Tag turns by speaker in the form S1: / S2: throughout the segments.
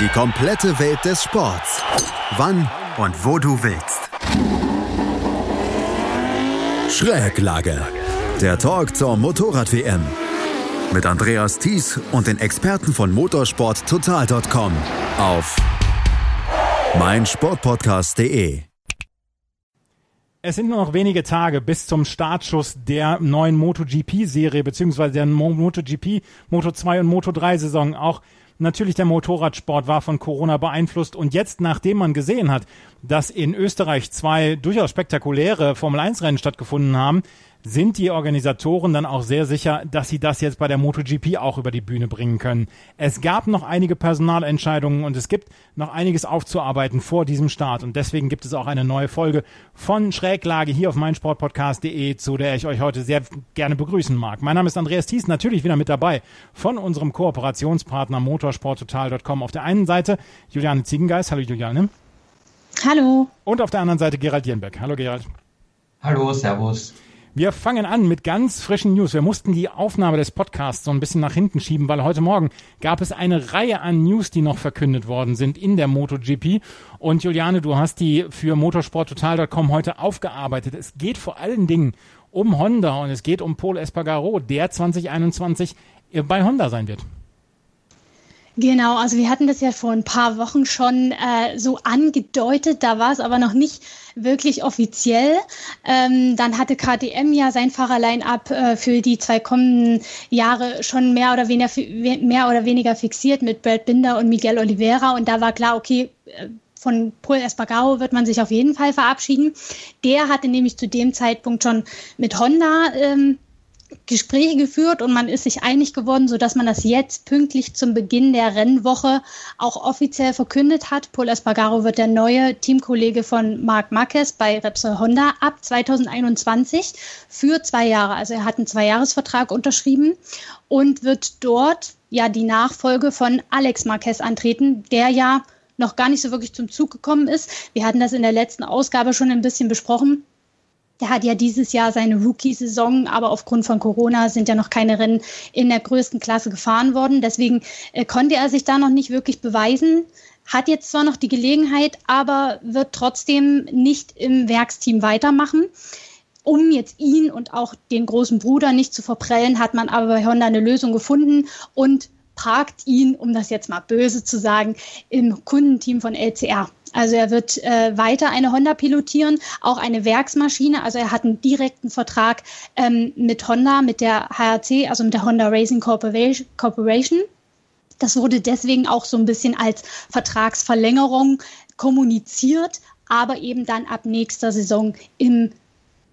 S1: Die komplette Welt des Sports. Wann und wo du willst. Schräglage. Der Talk zur Motorrad-WM. Mit Andreas Thies und den Experten von motorsporttotal.com auf meinsportpodcast.de.
S2: Es sind nur noch wenige Tage bis zum Startschuss der neuen MotoGP-Serie, beziehungsweise der MotoGP, Moto2 und Moto3-Saison. Auch natürlich der Motorradsport war von Corona beeinflusst. Und jetzt, nachdem man gesehen hat, dass in Österreich zwei durchaus spektakuläre Formel-1-Rennen stattgefunden haben, sind die Organisatoren dann auch sehr sicher, dass sie das jetzt bei der MotoGP auch über die Bühne bringen können. Es gab noch einige Personalentscheidungen und es gibt noch einiges aufzuarbeiten vor diesem Start und deswegen gibt es auch eine neue Folge von Schräglage hier auf meinsportpodcast.de, zu der ich euch heute sehr gerne begrüßen mag. Mein Name ist Andreas Thies, natürlich wieder mit dabei von unserem Kooperationspartner motorsporttotal.com. Auf der einen Seite Juliane Ziegengeist. Hallo Juliane.
S3: Hallo.
S2: Und auf der anderen Seite Gerald Jenbeck. Hallo Gerald.
S4: Hallo, Servus.
S2: Wir fangen an mit ganz frischen News. Wir mussten die Aufnahme des Podcasts so ein bisschen nach hinten schieben, weil heute Morgen gab es eine Reihe an News, die noch verkündet worden sind in der MotoGP. Und Juliane, du hast die für motorsporttotal.com heute aufgearbeitet. Es geht vor allen Dingen um Honda und es geht um Paul Espargaro, der 2021 bei Honda sein wird.
S3: Genau, also wir hatten das ja vor ein paar Wochen schon äh, so angedeutet, da war es aber noch nicht wirklich offiziell. Ähm, dann hatte KTM ja sein Fahrerline-up äh, für die zwei kommenden Jahre schon mehr oder, weniger, mehr oder weniger fixiert mit Brad Binder und Miguel Oliveira und da war klar, okay, äh, von Paul Espargaro wird man sich auf jeden Fall verabschieden. Der hatte nämlich zu dem Zeitpunkt schon mit Honda ähm, Gespräche geführt und man ist sich einig geworden, sodass man das jetzt pünktlich zum Beginn der Rennwoche auch offiziell verkündet hat. Paul Espargaro wird der neue Teamkollege von Marc Marquez bei Repsol Honda ab 2021 für zwei Jahre. Also er hat einen Zweijahresvertrag unterschrieben und wird dort ja die Nachfolge von Alex Marquez antreten, der ja noch gar nicht so wirklich zum Zug gekommen ist. Wir hatten das in der letzten Ausgabe schon ein bisschen besprochen. Der hat ja dieses Jahr seine Rookie-Saison, aber aufgrund von Corona sind ja noch keine Rennen in der größten Klasse gefahren worden. Deswegen äh, konnte er sich da noch nicht wirklich beweisen. Hat jetzt zwar noch die Gelegenheit, aber wird trotzdem nicht im Werksteam weitermachen. Um jetzt ihn und auch den großen Bruder nicht zu verprellen, hat man aber bei Honda eine Lösung gefunden und parkt ihn, um das jetzt mal böse zu sagen, im Kundenteam von LCR. Also er wird äh, weiter eine Honda pilotieren, auch eine Werksmaschine. Also er hat einen direkten Vertrag ähm, mit Honda, mit der HRC, also mit der Honda Racing Corporation. Das wurde deswegen auch so ein bisschen als Vertragsverlängerung kommuniziert, aber eben dann ab nächster Saison im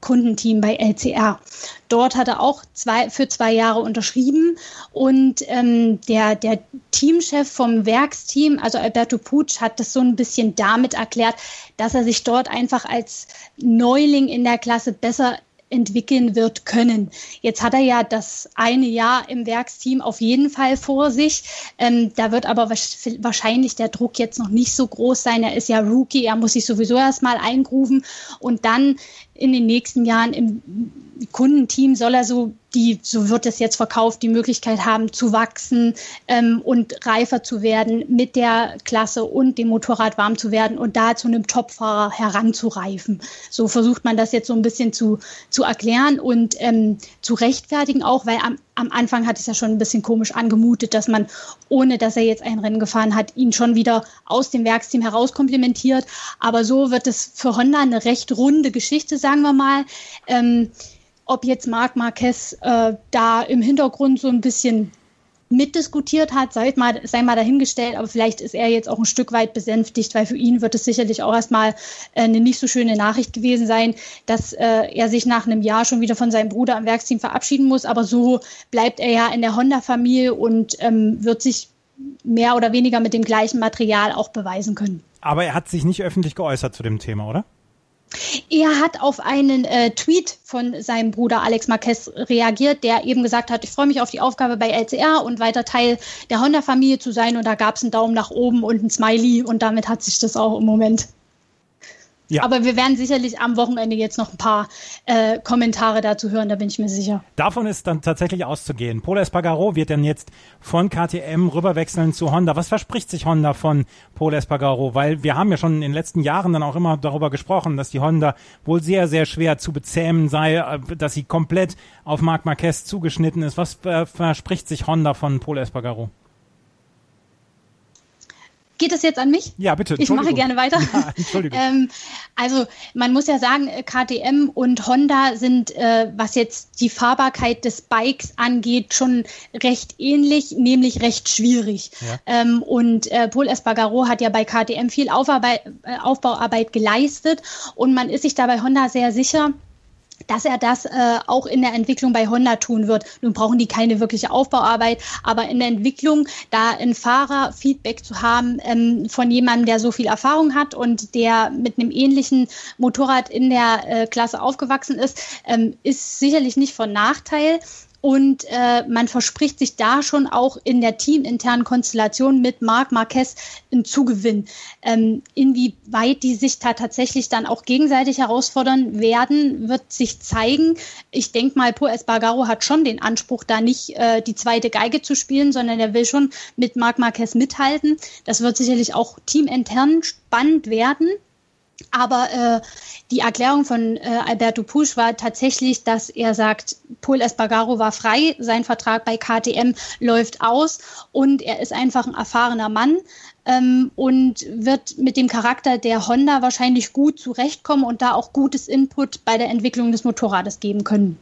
S3: Kundenteam bei LCR. Dort hat er auch zwei, für zwei Jahre unterschrieben und ähm, der, der Teamchef vom Werksteam, also Alberto Pucci, hat das so ein bisschen damit erklärt, dass er sich dort einfach als Neuling in der Klasse besser entwickeln wird können. Jetzt hat er ja das eine Jahr im Werksteam auf jeden Fall vor sich. Ähm, da wird aber wahrscheinlich der Druck jetzt noch nicht so groß sein. Er ist ja Rookie, er muss sich sowieso erstmal eingrufen und dann in den nächsten Jahren im Kundenteam soll er so die, so wird es jetzt verkauft, die Möglichkeit haben zu wachsen ähm, und reifer zu werden mit der Klasse und dem Motorrad warm zu werden und da zu einem Topfahrer heranzureifen. So versucht man das jetzt so ein bisschen zu, zu erklären und ähm, zu rechtfertigen auch, weil am, am Anfang hat es ja schon ein bisschen komisch angemutet, dass man, ohne dass er jetzt ein Rennen gefahren hat, ihn schon wieder aus dem Werksteam herauskomplimentiert. Aber so wird es für Honda eine recht runde Geschichte, sagen wir mal. Ähm, ob jetzt Marc Marquez äh, da im Hintergrund so ein bisschen mitdiskutiert hat, sei mal, sei mal dahingestellt, aber vielleicht ist er jetzt auch ein Stück weit besänftigt, weil für ihn wird es sicherlich auch erstmal äh, eine nicht so schöne Nachricht gewesen sein, dass äh, er sich nach einem Jahr schon wieder von seinem Bruder am Werksteam verabschieden muss. Aber so bleibt er ja in der Honda-Familie und ähm, wird sich mehr oder weniger mit dem gleichen Material auch beweisen können.
S2: Aber er hat sich nicht öffentlich geäußert zu dem Thema, oder?
S3: Er hat auf einen äh, Tweet von seinem Bruder Alex Marquez reagiert, der eben gesagt hat, ich freue mich auf die Aufgabe bei LCR und weiter Teil der Honda-Familie zu sein. Und da gab es einen Daumen nach oben und ein Smiley und damit hat sich das auch im Moment. Ja. Aber wir werden sicherlich am Wochenende jetzt noch ein paar äh, Kommentare dazu hören, da bin ich mir sicher.
S2: Davon ist dann tatsächlich auszugehen. Polo Espargaro wird dann jetzt von KTM rüberwechseln zu Honda. Was verspricht sich Honda von Polo Espargaro? Weil wir haben ja schon in den letzten Jahren dann auch immer darüber gesprochen, dass die Honda wohl sehr, sehr schwer zu bezähmen sei, äh, dass sie komplett auf Marc Marquez zugeschnitten ist. Was äh, verspricht sich Honda von Polo Espargaro?
S3: Geht es jetzt an mich?
S2: Ja, bitte.
S3: Ich mache gerne weiter. Ja, Entschuldigung. ähm, also man muss ja sagen, äh, KTM und Honda sind, äh, was jetzt die Fahrbarkeit des Bikes angeht, schon recht ähnlich, nämlich recht schwierig. Ja. Ähm, und äh, Paul Espargaro hat ja bei KTM viel Aufarbeit, äh, Aufbauarbeit geleistet und man ist sich da bei Honda sehr sicher, dass er das äh, auch in der Entwicklung bei Honda tun wird. Nun brauchen die keine wirkliche Aufbauarbeit, aber in der Entwicklung da ein Fahrerfeedback zu haben ähm, von jemandem, der so viel Erfahrung hat und der mit einem ähnlichen Motorrad in der äh, Klasse aufgewachsen ist, ähm, ist sicherlich nicht von Nachteil. Und äh, man verspricht sich da schon auch in der teaminternen Konstellation mit Marc Marquez einen Zugewinn. Ähm, inwieweit die sich da tatsächlich dann auch gegenseitig herausfordern werden, wird sich zeigen. Ich denke mal, Pur Espargaro hat schon den Anspruch, da nicht äh, die zweite Geige zu spielen, sondern er will schon mit Marc Marquez mithalten. Das wird sicherlich auch teamintern spannend werden. Aber äh, die Erklärung von äh, Alberto Pusch war tatsächlich, dass er sagt, Paul Espargaro war frei, sein Vertrag bei KTM läuft aus und er ist einfach ein erfahrener Mann ähm, und wird mit dem Charakter der Honda wahrscheinlich gut zurechtkommen und da auch gutes Input bei der Entwicklung des Motorrades geben können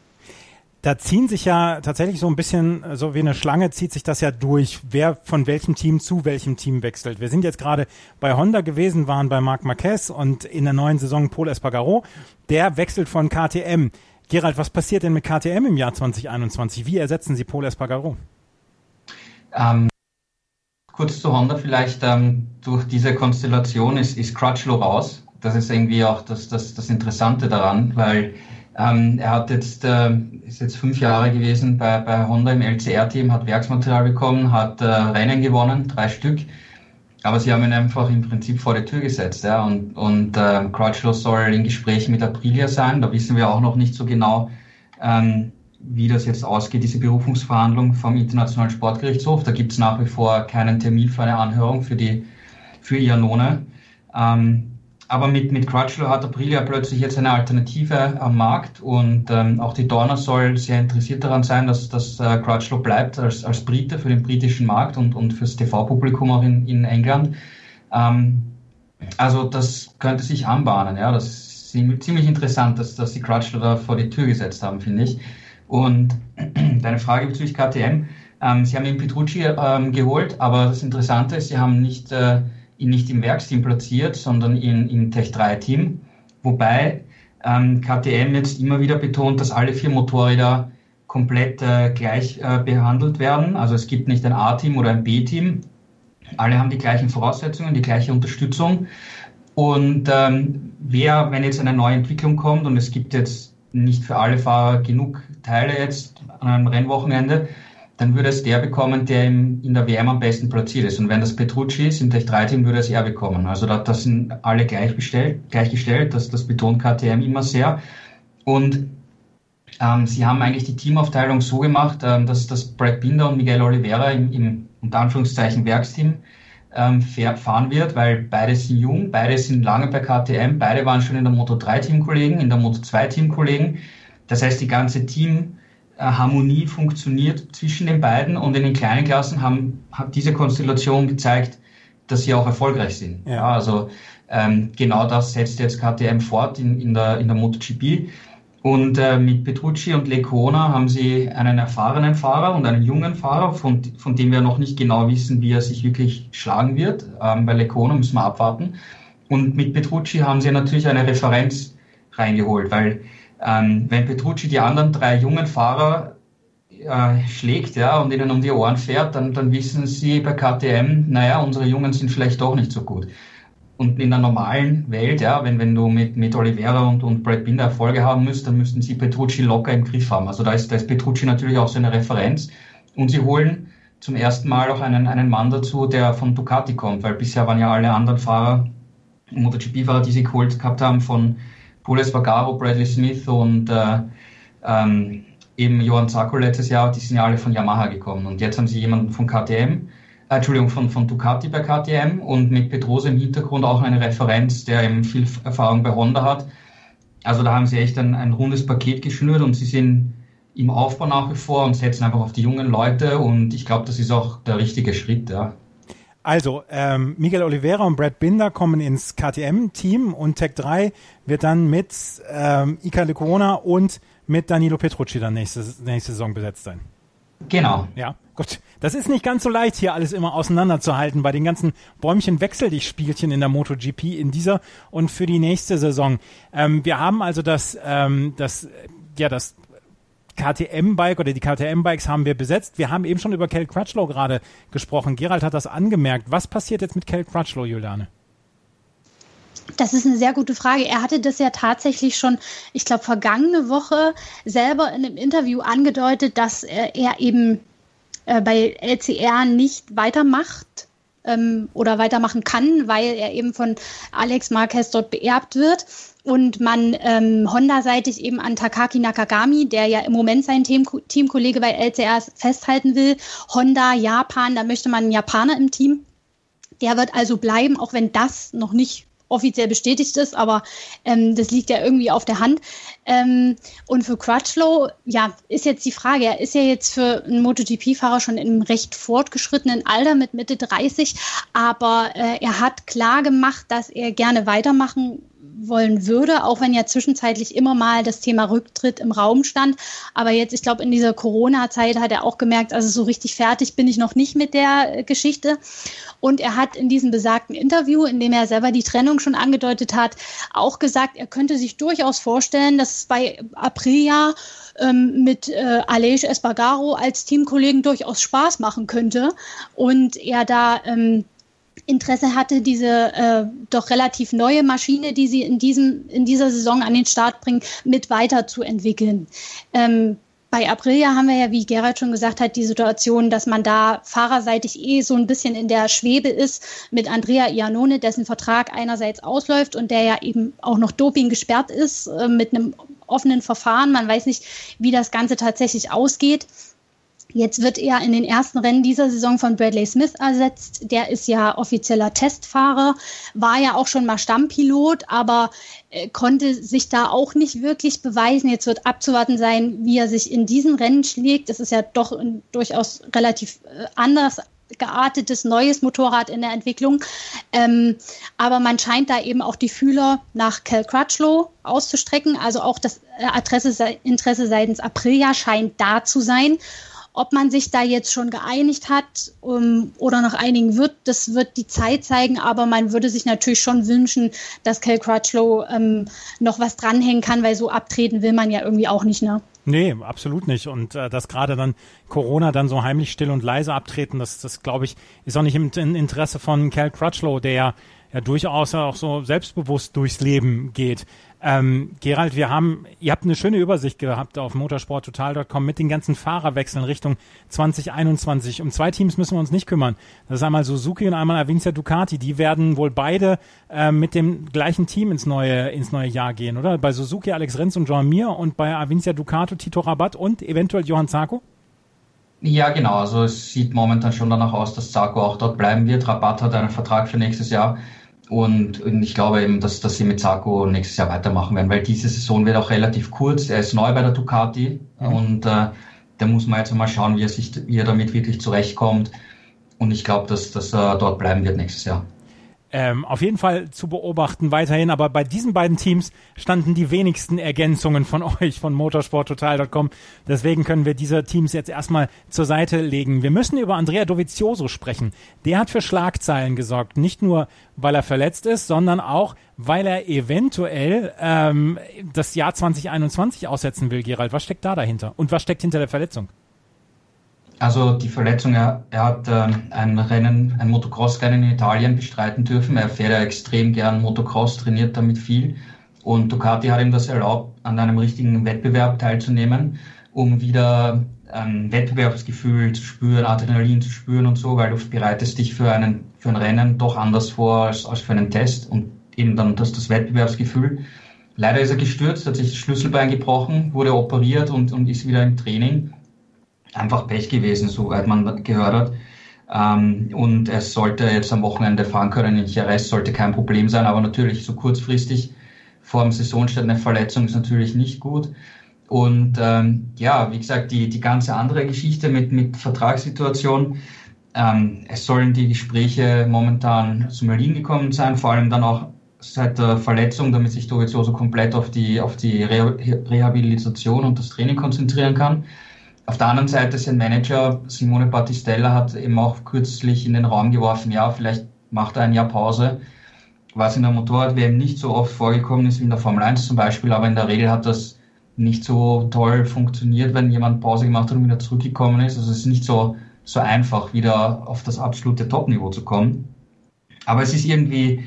S2: da ziehen sich ja tatsächlich so ein bisschen, so wie eine Schlange zieht sich das ja durch, wer von welchem Team zu welchem Team wechselt. Wir sind jetzt gerade bei Honda gewesen, waren bei Marc Marquez und in der neuen Saison Paul Espargaro. Der wechselt von KTM. Gerald, was passiert denn mit KTM im Jahr 2021? Wie ersetzen Sie Paul Espargaro?
S4: Ähm, kurz zu Honda vielleicht. Ähm, durch diese Konstellation ist, ist Crutchlow raus. Das ist irgendwie auch das, das, das Interessante daran, weil ähm, er hat jetzt, äh, ist jetzt fünf Jahre gewesen bei, bei Honda im LCR-Team, hat Werksmaterial bekommen, hat äh, Rennen gewonnen, drei Stück. Aber sie haben ihn einfach im Prinzip vor die Tür gesetzt. Ja? Und, und äh, Crutchlow soll in Gesprächen mit Aprilia sein. Da wissen wir auch noch nicht so genau, ähm, wie das jetzt ausgeht, diese Berufungsverhandlung vom Internationalen Sportgerichtshof. Da gibt es nach wie vor keinen Termin für eine Anhörung für die für Iannone. Ähm, aber mit, mit Crutchlow hat Aprilia plötzlich jetzt eine Alternative am Markt und ähm, auch die Dorner soll sehr interessiert daran sein, dass, dass äh, Crutchlow bleibt als, als Brite für den britischen Markt und, und fürs TV-Publikum auch in, in England. Ähm, also das könnte sich anbahnen. Ja? Das ist ziemlich interessant, dass, dass die Crutchlow da vor die Tür gesetzt haben, finde ich. Und deine Frage bezüglich KTM, ähm, sie haben den Petrucci ähm, geholt, aber das Interessante ist, sie haben nicht... Äh, nicht im Werksteam platziert, sondern in, im Tech3-Team. Wobei ähm, KTM jetzt immer wieder betont, dass alle vier Motorräder komplett äh, gleich äh, behandelt werden. Also es gibt nicht ein A-Team oder ein B-Team. Alle haben die gleichen Voraussetzungen, die gleiche Unterstützung. Und ähm, wer, wenn jetzt eine neue Entwicklung kommt und es gibt jetzt nicht für alle Fahrer genug Teile jetzt an einem Rennwochenende, dann würde es der bekommen, der im, in der WM am besten platziert ist. Und wenn das Petrucci ist, im Tech 3 Team, würde es er bekommen. Also da, das sind alle gleichgestellt, gleichgestellt das, das betont KTM immer sehr. Und ähm, sie haben eigentlich die Teamaufteilung so gemacht, ähm, dass, dass Brad Binder und Miguel Oliveira im, im unter Anführungszeichen Werksteam ähm, fahren wird, weil beide sind jung, beide sind lange bei KTM, beide waren schon in der Moto 3 Teamkollegen, in der Moto 2 Teamkollegen. Das heißt, die ganze Team Harmonie funktioniert zwischen den beiden und in den kleinen Klassen haben, hat diese Konstellation gezeigt, dass sie auch erfolgreich sind. Ja. ja also ähm, genau das setzt jetzt KTM fort in, in, der, in der MotoGP. Und äh, mit Petrucci und Lecona haben sie einen erfahrenen Fahrer und einen jungen Fahrer, von, von dem wir noch nicht genau wissen, wie er sich wirklich schlagen wird. Ähm, bei Lecona müssen wir abwarten. Und mit Petrucci haben sie natürlich eine Referenz reingeholt, weil ähm, wenn Petrucci die anderen drei jungen Fahrer äh, schlägt ja, und ihnen um die Ohren fährt, dann, dann wissen sie bei KTM, naja, unsere Jungen sind vielleicht doch nicht so gut. Und in der normalen Welt, ja, wenn, wenn du mit, mit Oliveira und, und Brad Binder Erfolge haben müsst, dann müssten sie Petrucci locker im Griff haben. Also da ist, da ist Petrucci natürlich auch so eine Referenz. Und sie holen zum ersten Mal auch einen, einen Mann dazu, der von Ducati kommt, weil bisher waren ja alle anderen Fahrer MotoGP-Fahrer, die sie geholt gehabt haben, von Paul Espargaro, Bradley Smith und äh, ähm, eben Johann Zarco letztes Jahr, die sind ja alle von Yamaha gekommen. Und jetzt haben sie jemanden von KTM, äh, Entschuldigung, von, von Ducati bei KTM und mit Petrose im Hintergrund auch eine Referenz, der eben viel Erfahrung bei Honda hat. Also da haben sie echt ein, ein rundes Paket geschnürt und sie sind im Aufbau nach wie vor und setzen einfach auf die jungen Leute und ich glaube, das ist auch der richtige Schritt, ja.
S2: Also, ähm, Miguel Oliveira und Brad Binder kommen ins KTM-Team und Tech 3 wird dann mit ähm, Ika de Corona und mit Danilo Petrucci dann nächste, nächste Saison besetzt sein.
S4: Genau.
S2: Ja, gut. Das ist nicht ganz so leicht, hier alles immer auseinanderzuhalten bei den ganzen Bäumchen wechsel dich Spielchen in der MotoGP in dieser und für die nächste Saison. Ähm, wir haben also das, ähm, das, ja, das KTM-Bike oder die KTM-Bikes haben wir besetzt. Wir haben eben schon über Kel Crutchlow gerade gesprochen. Gerald hat das angemerkt. Was passiert jetzt mit Kel Crutchlow, Juliane?
S3: Das ist eine sehr gute Frage. Er hatte das ja tatsächlich schon, ich glaube, vergangene Woche selber in einem Interview angedeutet, dass er, er eben äh, bei LCR nicht weitermacht ähm, oder weitermachen kann, weil er eben von Alex Marquez dort beerbt wird und man ähm, Honda-seitig eben an Takaki Nakagami, der ja im Moment sein Team Teamkollege bei LCR festhalten will, Honda, Japan, da möchte man einen Japaner im Team. Der wird also bleiben, auch wenn das noch nicht offiziell bestätigt ist, aber ähm, das liegt ja irgendwie auf der Hand. Ähm, und für Crutchlow, ja, ist jetzt die Frage, er ist ja jetzt für einen MotoGP-Fahrer schon im recht fortgeschrittenen Alter mit Mitte 30, aber äh, er hat klar gemacht, dass er gerne weitermachen wollen würde, auch wenn ja zwischenzeitlich immer mal das Thema Rücktritt im Raum stand. Aber jetzt, ich glaube, in dieser Corona-Zeit hat er auch gemerkt, also so richtig fertig bin ich noch nicht mit der äh, Geschichte. Und er hat in diesem besagten Interview, in dem er selber die Trennung schon angedeutet hat, auch gesagt, er könnte sich durchaus vorstellen, dass es bei Aprilia ähm, mit äh, Aleix Espargaro als Teamkollegen durchaus Spaß machen könnte und er da ähm, Interesse hatte, diese äh, doch relativ neue Maschine, die sie in, diesem, in dieser Saison an den Start bringen, mit weiterzuentwickeln. Ähm, bei Aprilia haben wir ja, wie Gerald schon gesagt hat, die Situation, dass man da fahrerseitig eh so ein bisschen in der Schwebe ist mit Andrea Iannone, dessen Vertrag einerseits ausläuft und der ja eben auch noch Doping gesperrt ist äh, mit einem offenen Verfahren. Man weiß nicht, wie das Ganze tatsächlich ausgeht. Jetzt wird er in den ersten Rennen dieser Saison von Bradley Smith ersetzt. Der ist ja offizieller Testfahrer, war ja auch schon mal Stammpilot, aber äh, konnte sich da auch nicht wirklich beweisen. Jetzt wird abzuwarten sein, wie er sich in diesen Rennen schlägt. Das ist ja doch ein durchaus relativ äh, anders geartetes neues Motorrad in der Entwicklung. Ähm, aber man scheint da eben auch die Fühler nach Cal Crutchlow auszustrecken. Also auch das äh, Adresse, Interesse seitens Aprilia scheint da zu sein. Ob man sich da jetzt schon geeinigt hat um, ähm, oder noch einigen wird, das wird die Zeit zeigen. Aber man würde sich natürlich schon wünschen, dass Cal Crutchlow ähm, noch was dranhängen kann, weil so abtreten will man ja irgendwie auch nicht, ne?
S2: Nee, absolut nicht. Und äh, dass gerade dann Corona dann so heimlich still und leise abtreten, das, das glaube ich, ist auch nicht im, im Interesse von Cal Crutchlow, der ja, ja durchaus auch so selbstbewusst durchs Leben geht. Ähm, Gerald, wir haben, ihr habt eine schöne Übersicht gehabt auf motorsporttotal.com mit den ganzen Fahrerwechseln Richtung 2021. Um zwei Teams müssen wir uns nicht kümmern. Das ist einmal Suzuki und einmal Avincia Ducati. Die werden wohl beide äh, mit dem gleichen Team ins neue, ins neue Jahr gehen, oder? Bei Suzuki Alex Renz und Jean Mir und bei Avincia Ducato Tito Rabat und eventuell Johann Zarco?
S4: Ja, genau. Also es sieht momentan schon danach aus, dass Zarco auch dort bleiben wird. Rabat hat einen Vertrag für nächstes Jahr. Und, und ich glaube eben, dass, dass sie mit Sarko nächstes Jahr weitermachen werden, weil diese Saison wird auch relativ kurz. Er ist neu bei der Ducati mhm. und äh, da muss man jetzt mal schauen, wie er sich, wie er damit wirklich zurechtkommt. Und ich glaube, dass, dass er dort bleiben wird nächstes Jahr
S2: ähm, auf jeden Fall zu beobachten weiterhin. Aber bei diesen beiden Teams standen die wenigsten Ergänzungen von euch von motorsporttotal.com. Deswegen können wir diese Teams jetzt erstmal zur Seite legen. Wir müssen über Andrea Dovizioso sprechen. Der hat für Schlagzeilen gesorgt. Nicht nur, weil er verletzt ist, sondern auch, weil er eventuell ähm, das Jahr 2021 aussetzen will, Gerald. Was steckt da dahinter? Und was steckt hinter der Verletzung?
S4: Also die Verletzung, er, er hat äh, ein Rennen, ein Motocross-Rennen in Italien bestreiten dürfen. Er fährt ja extrem gern Motocross, trainiert damit viel. Und Ducati hat ihm das erlaubt, an einem richtigen Wettbewerb teilzunehmen, um wieder ein Wettbewerbsgefühl zu spüren, Adrenalin zu spüren und so, weil du bereitest dich für, einen, für ein Rennen doch anders vor als, als für einen Test. Und eben dann das, das Wettbewerbsgefühl. Leider ist er gestürzt, hat sich das Schlüsselbein gebrochen, wurde operiert und, und ist wieder im Training. Einfach Pech gewesen, soweit man gehört hat. Ähm, und er sollte jetzt am Wochenende fahren können in Jerez, sollte kein Problem sein, aber natürlich so kurzfristig vor dem Saisonstart eine Verletzung ist natürlich nicht gut. Und ähm, ja, wie gesagt, die, die ganze andere Geschichte mit, mit Vertragssituation, ähm, es sollen die Gespräche momentan zum Erliegen gekommen sein, vor allem dann auch seit der Verletzung, damit sich Dovizioso komplett auf die, auf die Re Rehabilitation und das Training konzentrieren kann. Auf der anderen Seite sein Manager Simone Battistella hat eben auch kürzlich in den Raum geworfen, ja, vielleicht macht er ein Jahr Pause, was in der Motorrad-WM nicht so oft vorgekommen ist wie in der Formel 1 zum Beispiel, aber in der Regel hat das nicht so toll funktioniert, wenn jemand Pause gemacht hat und wieder zurückgekommen ist. Also es ist nicht so, so einfach, wieder auf das absolute Top-Niveau zu kommen. Aber es ist irgendwie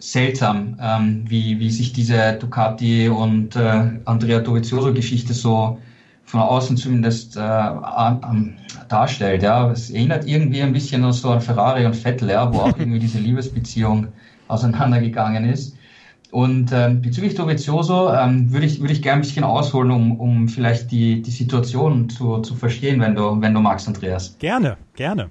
S4: seltsam, ähm, wie, wie sich diese Ducati und äh, Andrea Dovizioso-Geschichte so von außen zumindest äh, an, darstellt. Ja, es erinnert irgendwie ein bisschen an so an Ferrari und Vettel, ja, wo auch irgendwie diese Liebesbeziehung auseinandergegangen ist. Und ähm, bezüglich Dovizioso ähm, würde ich, würde ich gerne ein bisschen ausholen, um, um vielleicht die, die Situation zu, zu verstehen, wenn du, wenn du magst, Andreas.
S2: Gerne, gerne.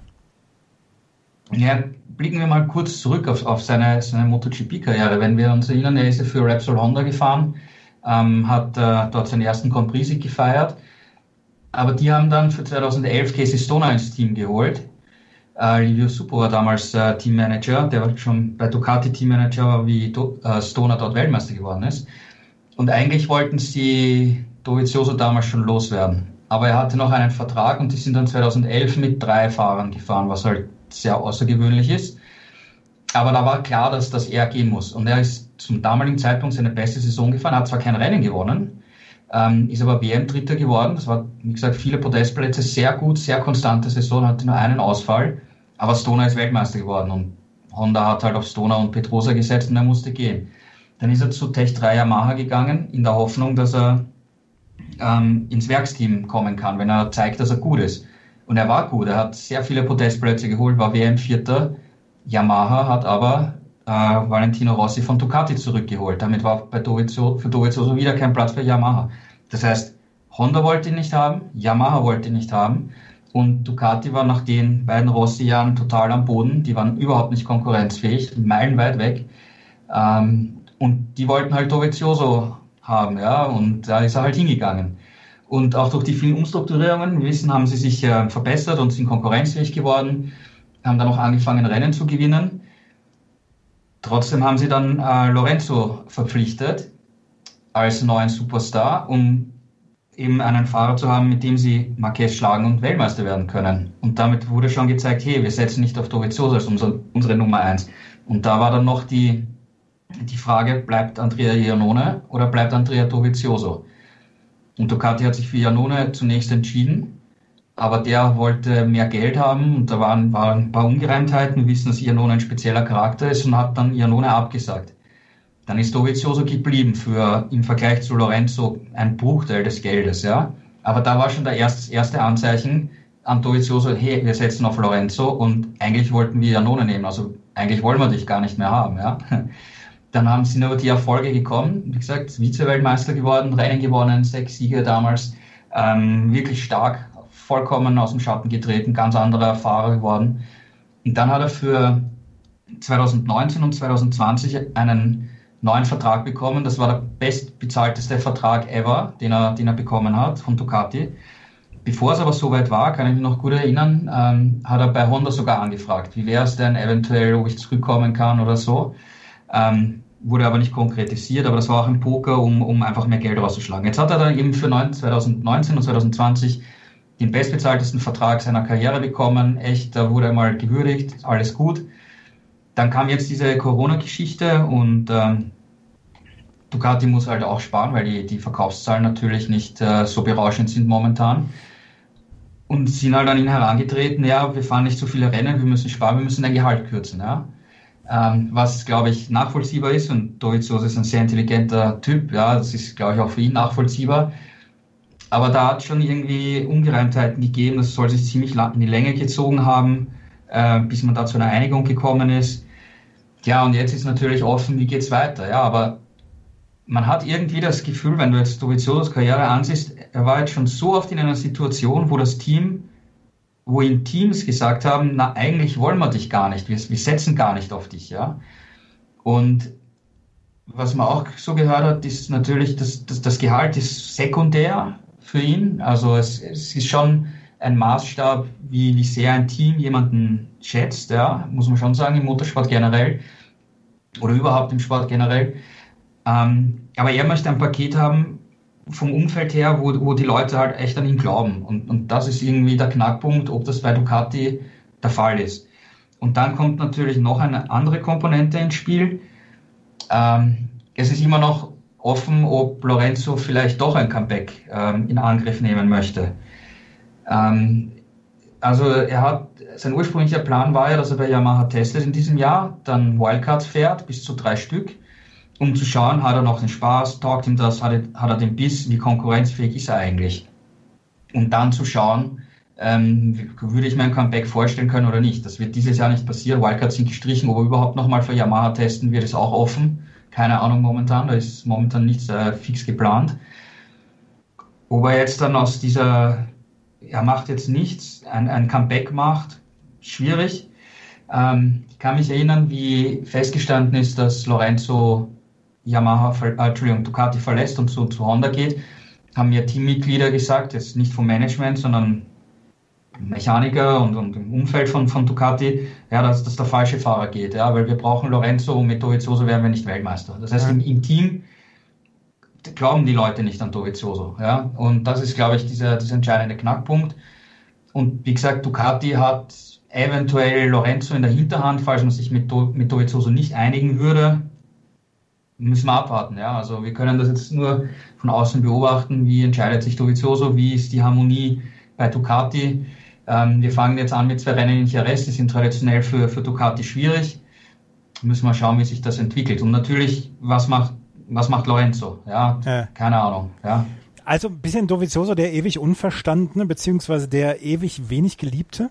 S4: Ja, blicken wir mal kurz zurück auf, auf seine, seine MotoGP-Karriere. Wenn wir uns erinnern, er ist ja für Repsol Honda gefahren, ähm, hat äh, dort seinen ersten Grand Prix gefeiert aber die haben dann für 2011 Casey Stoner ins Team geholt. Äh, Livio Supo war damals äh, Teammanager, der war schon bei Ducati Teammanager, wie Do äh, Stoner dort Weltmeister geworden ist. Und eigentlich wollten sie Dovizioso damals schon loswerden. Aber er hatte noch einen Vertrag und die sind dann 2011 mit drei Fahrern gefahren, was halt sehr außergewöhnlich ist. Aber da war klar, dass das er gehen muss. Und er ist zum damaligen Zeitpunkt seine beste Saison gefahren, hat zwar kein Rennen gewonnen, ähm, ist aber WM-Dritter geworden. Das war, wie gesagt, viele Podestplätze, sehr gut, sehr konstante Saison, hatte nur einen Ausfall. Aber Stoner ist Weltmeister geworden und Honda hat halt auf Stoner und Petrosa gesetzt und er musste gehen. Dann ist er zu Tech 3 Yamaha gegangen, in der Hoffnung, dass er ähm, ins Werksteam kommen kann, wenn er zeigt, dass er gut ist. Und er war gut, er hat sehr viele Podestplätze geholt, war WM-Vierter. Yamaha hat aber äh, Valentino Rossi von Ducati zurückgeholt. Damit war bei Dovizioso, für Dovizioso wieder kein Platz für Yamaha. Das heißt, Honda wollte ihn nicht haben, Yamaha wollte ihn nicht haben und Ducati war nach den beiden Rossi-Jahren total am Boden. Die waren überhaupt nicht konkurrenzfähig, meilenweit weg. Ähm, und die wollten halt Dovizioso haben, ja, und da ist er halt hingegangen. Und auch durch die vielen Umstrukturierungen, wir wissen, haben sie sich äh, verbessert und sind konkurrenzfähig geworden, haben dann auch angefangen, Rennen zu gewinnen. Trotzdem haben sie dann äh, Lorenzo verpflichtet als neuen Superstar, um eben einen Fahrer zu haben, mit dem sie Marquez schlagen und Weltmeister werden können. Und damit wurde schon gezeigt, hey, wir setzen nicht auf Dovizioso als unser, unsere Nummer eins. Und da war dann noch die, die Frage, bleibt Andrea Iannone oder bleibt Andrea Dovizioso? Und Ducati hat sich für Iannone zunächst entschieden aber der wollte mehr Geld haben und da waren, waren ein paar Ungereimtheiten. Wir wissen, dass Iannone ein spezieller Charakter ist und hat dann Iannone abgesagt. Dann ist Dovizioso geblieben für im Vergleich zu Lorenzo ein Bruchteil des Geldes, ja. Aber da war schon der erste, erste Anzeichen an Dovizioso, hey, wir setzen auf Lorenzo und eigentlich wollten wir Iannone nehmen, also eigentlich wollen wir dich gar nicht mehr haben, ja. Dann haben sind aber die Erfolge gekommen, wie gesagt, Vize-Weltmeister geworden, Rennen gewonnen, sechs Siege damals, ähm, wirklich stark, vollkommen aus dem Schatten getreten, ganz anderer Fahrer geworden. Und dann hat er für 2019 und 2020 einen neuen Vertrag bekommen. Das war der bestbezahlteste Vertrag ever, den er, den er bekommen hat von Ducati. Bevor es aber soweit war, kann ich mich noch gut erinnern, ähm, hat er bei Honda sogar angefragt, wie wäre es denn eventuell, ob ich zurückkommen kann oder so. Ähm, wurde aber nicht konkretisiert, aber das war auch ein Poker, um, um einfach mehr Geld rauszuschlagen. Jetzt hat er dann eben für 2019 und 2020 den bestbezahltesten Vertrag seiner Karriere bekommen. Echt, da wurde er mal gewürdigt, alles gut. Dann kam jetzt diese Corona-Geschichte und ähm, Ducati muss halt auch sparen, weil die, die Verkaufszahlen natürlich nicht äh, so berauschend sind momentan. Und sind halt an ihn herangetreten, ja, wir fahren nicht so viele Rennen, wir müssen sparen, wir müssen dein Gehalt kürzen. Ja. Ähm, was, glaube ich, nachvollziehbar ist und Dovizioso ist ein sehr intelligenter Typ, ja, das ist, glaube ich, auch für ihn nachvollziehbar. Aber da hat es schon irgendwie Ungereimtheiten gegeben. Das soll sich ziemlich in die Länge gezogen haben, äh, bis man da zu einer Einigung gekommen ist. Ja, und jetzt ist natürlich offen, wie geht's weiter, ja, aber man hat irgendwie das Gefühl, wenn du jetzt Doviziosos Karriere ansiehst, er war jetzt schon so oft in einer Situation, wo das Team, wo ihm Teams gesagt haben, na, eigentlich wollen wir dich gar nicht, wir, wir setzen gar nicht auf dich, ja. Und was man auch so gehört hat, ist natürlich, dass, dass das Gehalt ist sekundär für ihn. Also es, es ist schon ein Maßstab, wie, wie sehr ein Team jemanden schätzt, ja, muss man schon sagen, im Motorsport generell oder überhaupt im Sport generell. Ähm, aber er möchte ein Paket haben vom Umfeld her, wo, wo die Leute halt echt an ihn glauben. Und, und das ist irgendwie der Knackpunkt, ob das bei Ducati der Fall ist. Und dann kommt natürlich noch eine andere Komponente ins Spiel. Ähm, es ist immer noch offen, ob Lorenzo vielleicht doch ein Comeback ähm, in Angriff nehmen möchte. Ähm, also er hat, sein ursprünglicher Plan war ja, dass er bei Yamaha testet in diesem Jahr, dann Wildcards fährt, bis zu drei Stück, um zu schauen, hat er noch den Spaß, taugt ihm das, hat er, hat er den Biss, wie konkurrenzfähig ist er eigentlich. Und dann zu schauen, ähm, würde ich mir ein Comeback vorstellen können oder nicht. Das wird dieses Jahr nicht passieren. Wildcards sind gestrichen, ob er überhaupt nochmal für Yamaha testen wird, ist auch offen. Keine Ahnung momentan, da ist momentan nichts äh, fix geplant. Ob er jetzt dann aus dieser er macht jetzt nichts, ein, ein Comeback macht, schwierig. Ähm, ich kann mich erinnern, wie festgestanden ist, dass Lorenzo Yamaha, äh, Entschuldigung, Ducati verlässt und zu, zu Honda geht, haben mir Teammitglieder gesagt, jetzt nicht vom Management, sondern Mechaniker und, und im Umfeld von, von Ducati, ja, dass, dass der falsche Fahrer geht, ja, weil wir brauchen Lorenzo und mit Dovizioso werden wir nicht Weltmeister. Das heißt, im, im Team glauben die Leute nicht an Dovizioso. Ja? Und das ist, glaube ich, dieser, dieser entscheidende Knackpunkt. Und wie gesagt, Ducati hat eventuell Lorenzo in der Hinterhand, falls man sich mit, mit Dovizioso nicht einigen würde, müssen wir abwarten. Ja? Also wir können das jetzt nur von außen beobachten, wie entscheidet sich Dovizioso, wie ist die Harmonie bei Ducati. Ähm, wir fangen jetzt an mit zwei Rennen in Jerez, die sind traditionell für, für Ducati schwierig. Müssen wir schauen, wie sich das entwickelt. Und natürlich, was macht was macht Lorenzo? Ja, ja. keine Ahnung. Ja.
S2: Also ein bisschen Dovizioso, der ewig Unverstandene, beziehungsweise der ewig wenig Geliebte?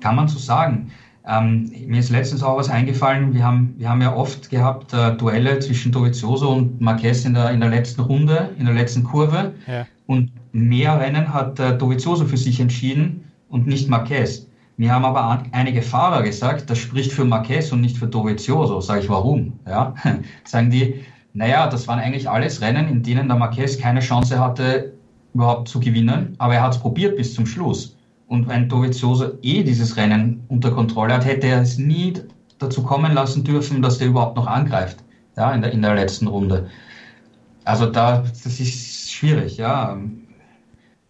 S4: Kann man so sagen. Ähm, mir ist letztens auch was eingefallen. Wir haben, wir haben ja oft gehabt äh, Duelle zwischen Dovizioso und Marquez in der, in der letzten Runde, in der letzten Kurve. Ja. Und mehr Rennen hat äh, Dovizioso für sich entschieden und nicht Marquez. Mir haben aber einige Fahrer gesagt, das spricht für Marquez und nicht für Dovizioso. Sage ich, warum? Ja, sagen die, naja, das waren eigentlich alles Rennen, in denen der Marquez keine Chance hatte, überhaupt zu gewinnen, aber er hat es probiert bis zum Schluss. Und wenn Dovizioso eh dieses Rennen unter Kontrolle hat, hätte er es nie dazu kommen lassen dürfen, dass der überhaupt noch angreift, ja, in der, in der letzten Runde. Also da, das ist schwierig, ja.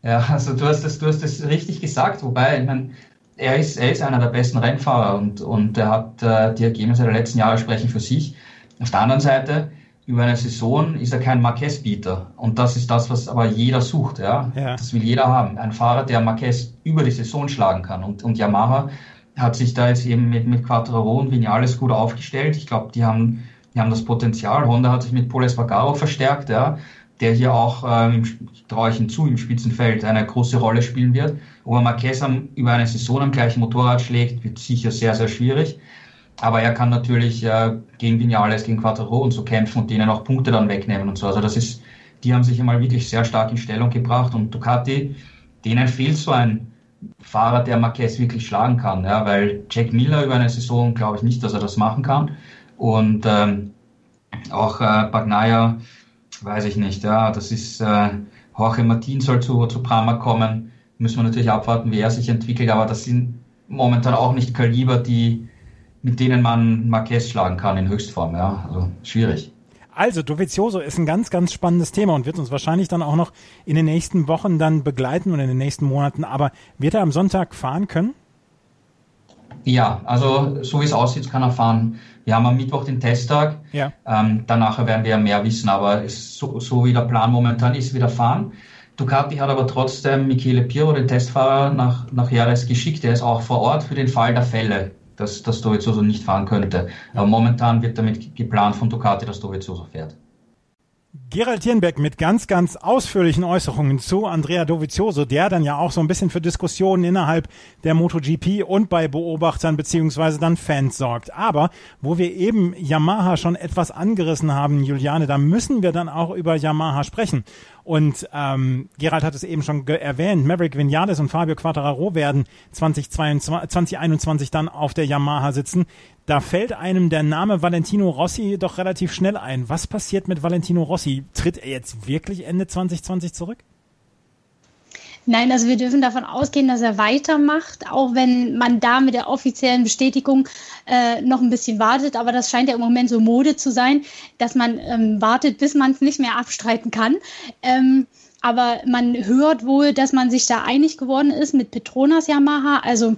S4: Ja, also du hast das, du hast das richtig gesagt, wobei, ich meine, er ist, er ist einer der besten Rennfahrer und, und er hat äh, die Ergebnisse der letzten Jahre sprechen für sich. Auf der anderen Seite, über eine Saison ist er kein Marquez-Bieter. Und das ist das, was aber jeder sucht. Ja? ja? Das will jeder haben. Ein Fahrer, der Marquez über die Saison schlagen kann. Und, und Yamaha hat sich da jetzt eben mit, mit Quattraro und Vinales gut aufgestellt. Ich glaube, die haben, die haben das Potenzial. Honda hat sich mit Paul Espargaro verstärkt. Ja? der hier auch, ähm, traue ich hinzu, im Spitzenfeld eine große Rolle spielen wird. Ob er Marquez am, über eine Saison am gleichen Motorrad schlägt, wird sicher sehr, sehr schwierig. Aber er kann natürlich äh, gegen Vinales, gegen Quattro und so kämpfen und denen auch Punkte dann wegnehmen und so. Also das ist, die haben sich einmal wirklich sehr stark in Stellung gebracht und Ducati, denen fehlt so ein Fahrer, der Marquez wirklich schlagen kann, ja, weil Jack Miller über eine Saison glaube ich nicht, dass er das machen kann. Und ähm, auch äh, Bagnaia, weiß ich nicht. Ja, das ist äh, Jorge Martin soll zu, zu Brahma kommen. Müssen wir natürlich abwarten, wie er sich entwickelt, aber das sind momentan auch nicht Kaliber, die, mit denen man Marquez schlagen kann in Höchstform. Ja, also schwierig.
S2: Also, Dovizioso ist ein ganz, ganz spannendes Thema und wird uns wahrscheinlich dann auch noch in den nächsten Wochen dann begleiten und in den nächsten Monaten. Aber wird er am Sonntag fahren können?
S4: Ja, also so wie es aussieht, kann er fahren. Wir haben am Mittwoch den Testtag. Ja. Ähm, danach werden wir mehr wissen, aber so, so, wie der Plan momentan ist, wieder fahren. Ducati hat aber trotzdem Michele Piro, den Testfahrer, nach, nach Jerez geschickt. Der ist auch vor Ort für den Fall der Fälle, dass, dass Dovizioso nicht fahren könnte. Aber momentan wird damit geplant von Ducati, dass Dovizioso fährt.
S2: Gerald Hirnbeck mit ganz, ganz ausführlichen Äußerungen zu Andrea Dovizioso, der dann ja auch so ein bisschen für Diskussionen innerhalb der MotoGP und bei Beobachtern beziehungsweise dann Fans sorgt. Aber wo wir eben Yamaha schon etwas angerissen haben, Juliane, da müssen wir dann auch über Yamaha sprechen. Und ähm, Gerald hat es eben schon erwähnt, Maverick Vinales und Fabio Quattararo werden 2022, 2021 dann auf der Yamaha sitzen. Da fällt einem der Name Valentino Rossi doch relativ schnell ein. Was passiert mit Valentino Rossi? Tritt er jetzt wirklich Ende 2020 zurück?
S3: Nein, also wir dürfen davon ausgehen, dass er weitermacht, auch wenn man da mit der offiziellen Bestätigung äh, noch ein bisschen wartet. Aber das scheint ja im Moment so Mode zu sein, dass man ähm, wartet, bis man es nicht mehr abstreiten kann. Ähm, aber man hört wohl, dass man sich da einig geworden ist mit Petronas Yamaha, also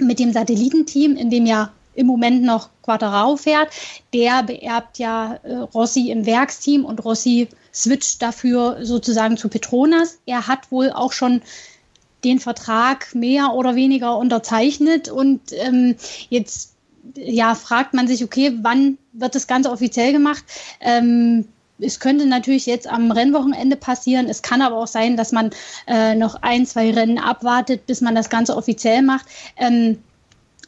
S3: mit dem Satellitenteam, in dem ja im Moment noch Quattararo fährt. Der beerbt ja äh, Rossi im Werksteam und Rossi switcht dafür sozusagen zu Petronas. Er hat wohl auch schon den Vertrag mehr oder weniger unterzeichnet und ähm, jetzt ja fragt man sich, okay, wann wird das Ganze offiziell gemacht? Ähm, es könnte natürlich jetzt am Rennwochenende passieren. Es kann aber auch sein, dass man äh, noch ein, zwei Rennen abwartet, bis man das Ganze offiziell macht. Ähm,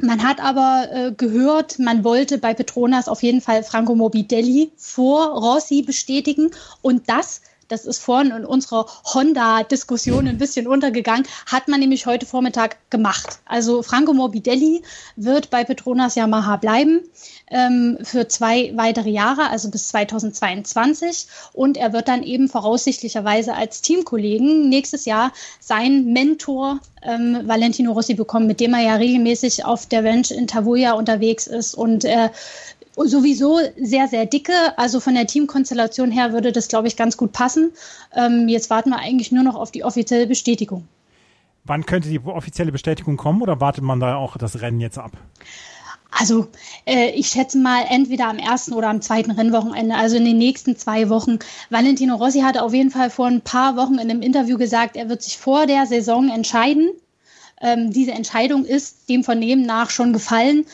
S3: man hat aber äh, gehört, man wollte bei Petronas auf jeden Fall Franco Morbidelli vor Rossi bestätigen. Und das das ist vorhin in unserer Honda-Diskussion ein bisschen untergegangen, hat man nämlich heute Vormittag gemacht. Also Franco Morbidelli wird bei Petronas Yamaha bleiben ähm, für zwei weitere Jahre, also bis 2022. Und er wird dann eben voraussichtlicherweise als Teamkollegen nächstes Jahr seinen Mentor ähm, Valentino Rossi bekommen, mit dem er ja regelmäßig auf der Ranch in Tavoya unterwegs ist und äh, sowieso sehr, sehr dicke. Also von der Teamkonstellation her würde das, glaube ich, ganz gut passen. Ähm, jetzt warten wir eigentlich nur noch auf die offizielle Bestätigung.
S2: Wann könnte die offizielle Bestätigung kommen oder wartet man da auch das Rennen jetzt ab?
S3: Also äh, ich schätze mal entweder am ersten oder am zweiten Rennwochenende, also in den nächsten zwei Wochen. Valentino Rossi hatte auf jeden Fall vor ein paar Wochen in einem Interview gesagt, er wird sich vor der Saison entscheiden. Ähm, diese Entscheidung ist dem Vernehmen nach schon gefallen.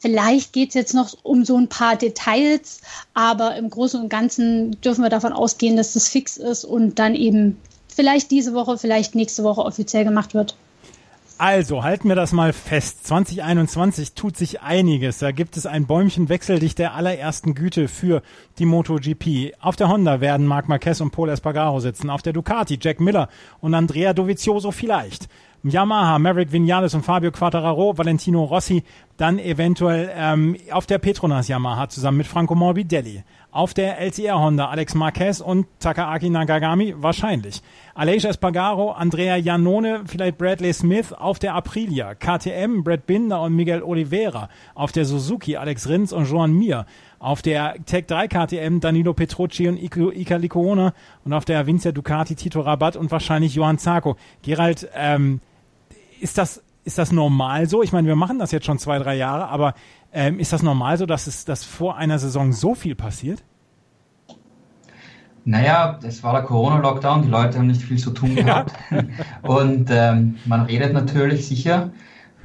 S3: Vielleicht geht es jetzt noch um so ein paar Details, aber im Großen und Ganzen dürfen wir davon ausgehen, dass das fix ist und dann eben vielleicht diese Woche, vielleicht nächste Woche offiziell gemacht wird.
S2: Also, halten wir das mal fest. 2021 tut sich einiges. Da gibt es ein Bäumchenwechsel dich der allerersten Güte für die MotoGP. Auf der Honda werden Marc Marquez und Paul Espargaro sitzen. Auf der Ducati Jack Miller und Andrea Dovizioso vielleicht. Yamaha, Maverick Vinales und Fabio Quattararo, Valentino Rossi, dann eventuell ähm, auf der Petronas Yamaha zusammen mit Franco Morbidelli. Auf der LCR Honda Alex Marquez und Takaaki Nagagami wahrscheinlich. Aleix Espargaro, Andrea Janone, vielleicht Bradley Smith auf der Aprilia. KTM, Brad Binder und Miguel Oliveira. Auf der Suzuki Alex Rins und Joan Mir. Auf der Tech 3 KTM Danilo Petrucci und Ika Licona. Und auf der Vincia Ducati Tito Rabat und wahrscheinlich Johann Zarco. Gerald, ähm, ist das, ist das normal so? Ich meine, wir machen das jetzt schon zwei, drei Jahre, aber ähm, ist das normal so, dass es dass vor einer Saison so viel passiert?
S4: Naja, es war der Corona-Lockdown, die Leute haben nicht viel zu tun gehabt. Ja. Und ähm, man redet natürlich sicher.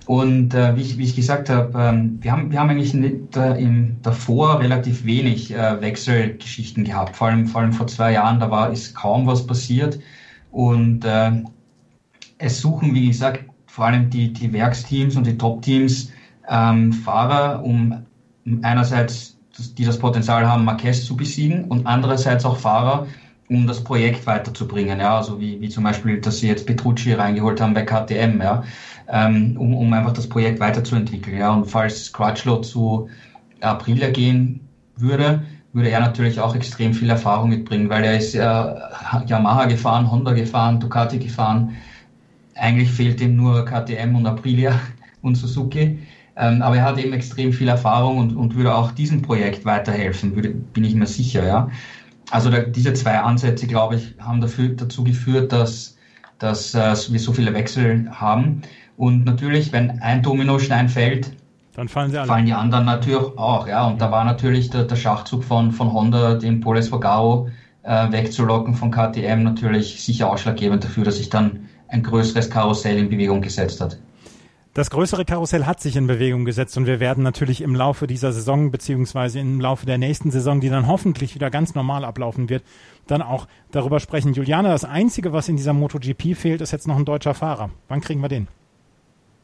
S4: Und äh, wie, ich, wie ich gesagt habe, ähm, wir, haben, wir haben eigentlich nicht, äh, im, davor relativ wenig äh, Wechselgeschichten gehabt. Vor allem, vor allem vor zwei Jahren, da war, ist kaum was passiert. Und äh, es suchen, wie gesagt, vor allem die, die Werksteams und die Top-Teams ähm, Fahrer, um einerseits, die das Potenzial haben, Marquez zu besiegen und andererseits auch Fahrer, um das Projekt weiterzubringen, ja, also wie, wie zum Beispiel, dass sie jetzt Petrucci reingeholt haben bei KTM, ja, ähm, um, um einfach das Projekt weiterzuentwickeln, ja, und falls Crutchlow zu Aprilia gehen würde, würde er natürlich auch extrem viel Erfahrung mitbringen, weil er ist ja Yamaha gefahren, Honda gefahren, Ducati gefahren, eigentlich fehlt ihm nur KTM und Aprilia und Suzuki. Ähm, aber er hat eben extrem viel Erfahrung und, und würde auch diesem Projekt weiterhelfen, würde, bin ich mir sicher. Ja. Also da, diese zwei Ansätze, glaube ich, haben dafür, dazu geführt, dass, dass äh, wir so viele Wechsel haben. Und natürlich, wenn ein Dominostein fällt, dann fallen, sie alle. fallen die anderen natürlich auch. Ja. Und da war natürlich der, der Schachzug von, von Honda, den Poles Vogaro äh, wegzulocken von KTM, natürlich sicher ausschlaggebend dafür, dass ich dann ein größeres Karussell in Bewegung gesetzt hat.
S2: Das größere Karussell hat sich in Bewegung gesetzt und wir werden natürlich im Laufe dieser Saison beziehungsweise im Laufe der nächsten Saison, die dann hoffentlich wieder ganz normal ablaufen wird, dann auch darüber sprechen. Juliane, das Einzige, was in dieser MotoGP fehlt, ist jetzt noch ein deutscher Fahrer. Wann kriegen wir den?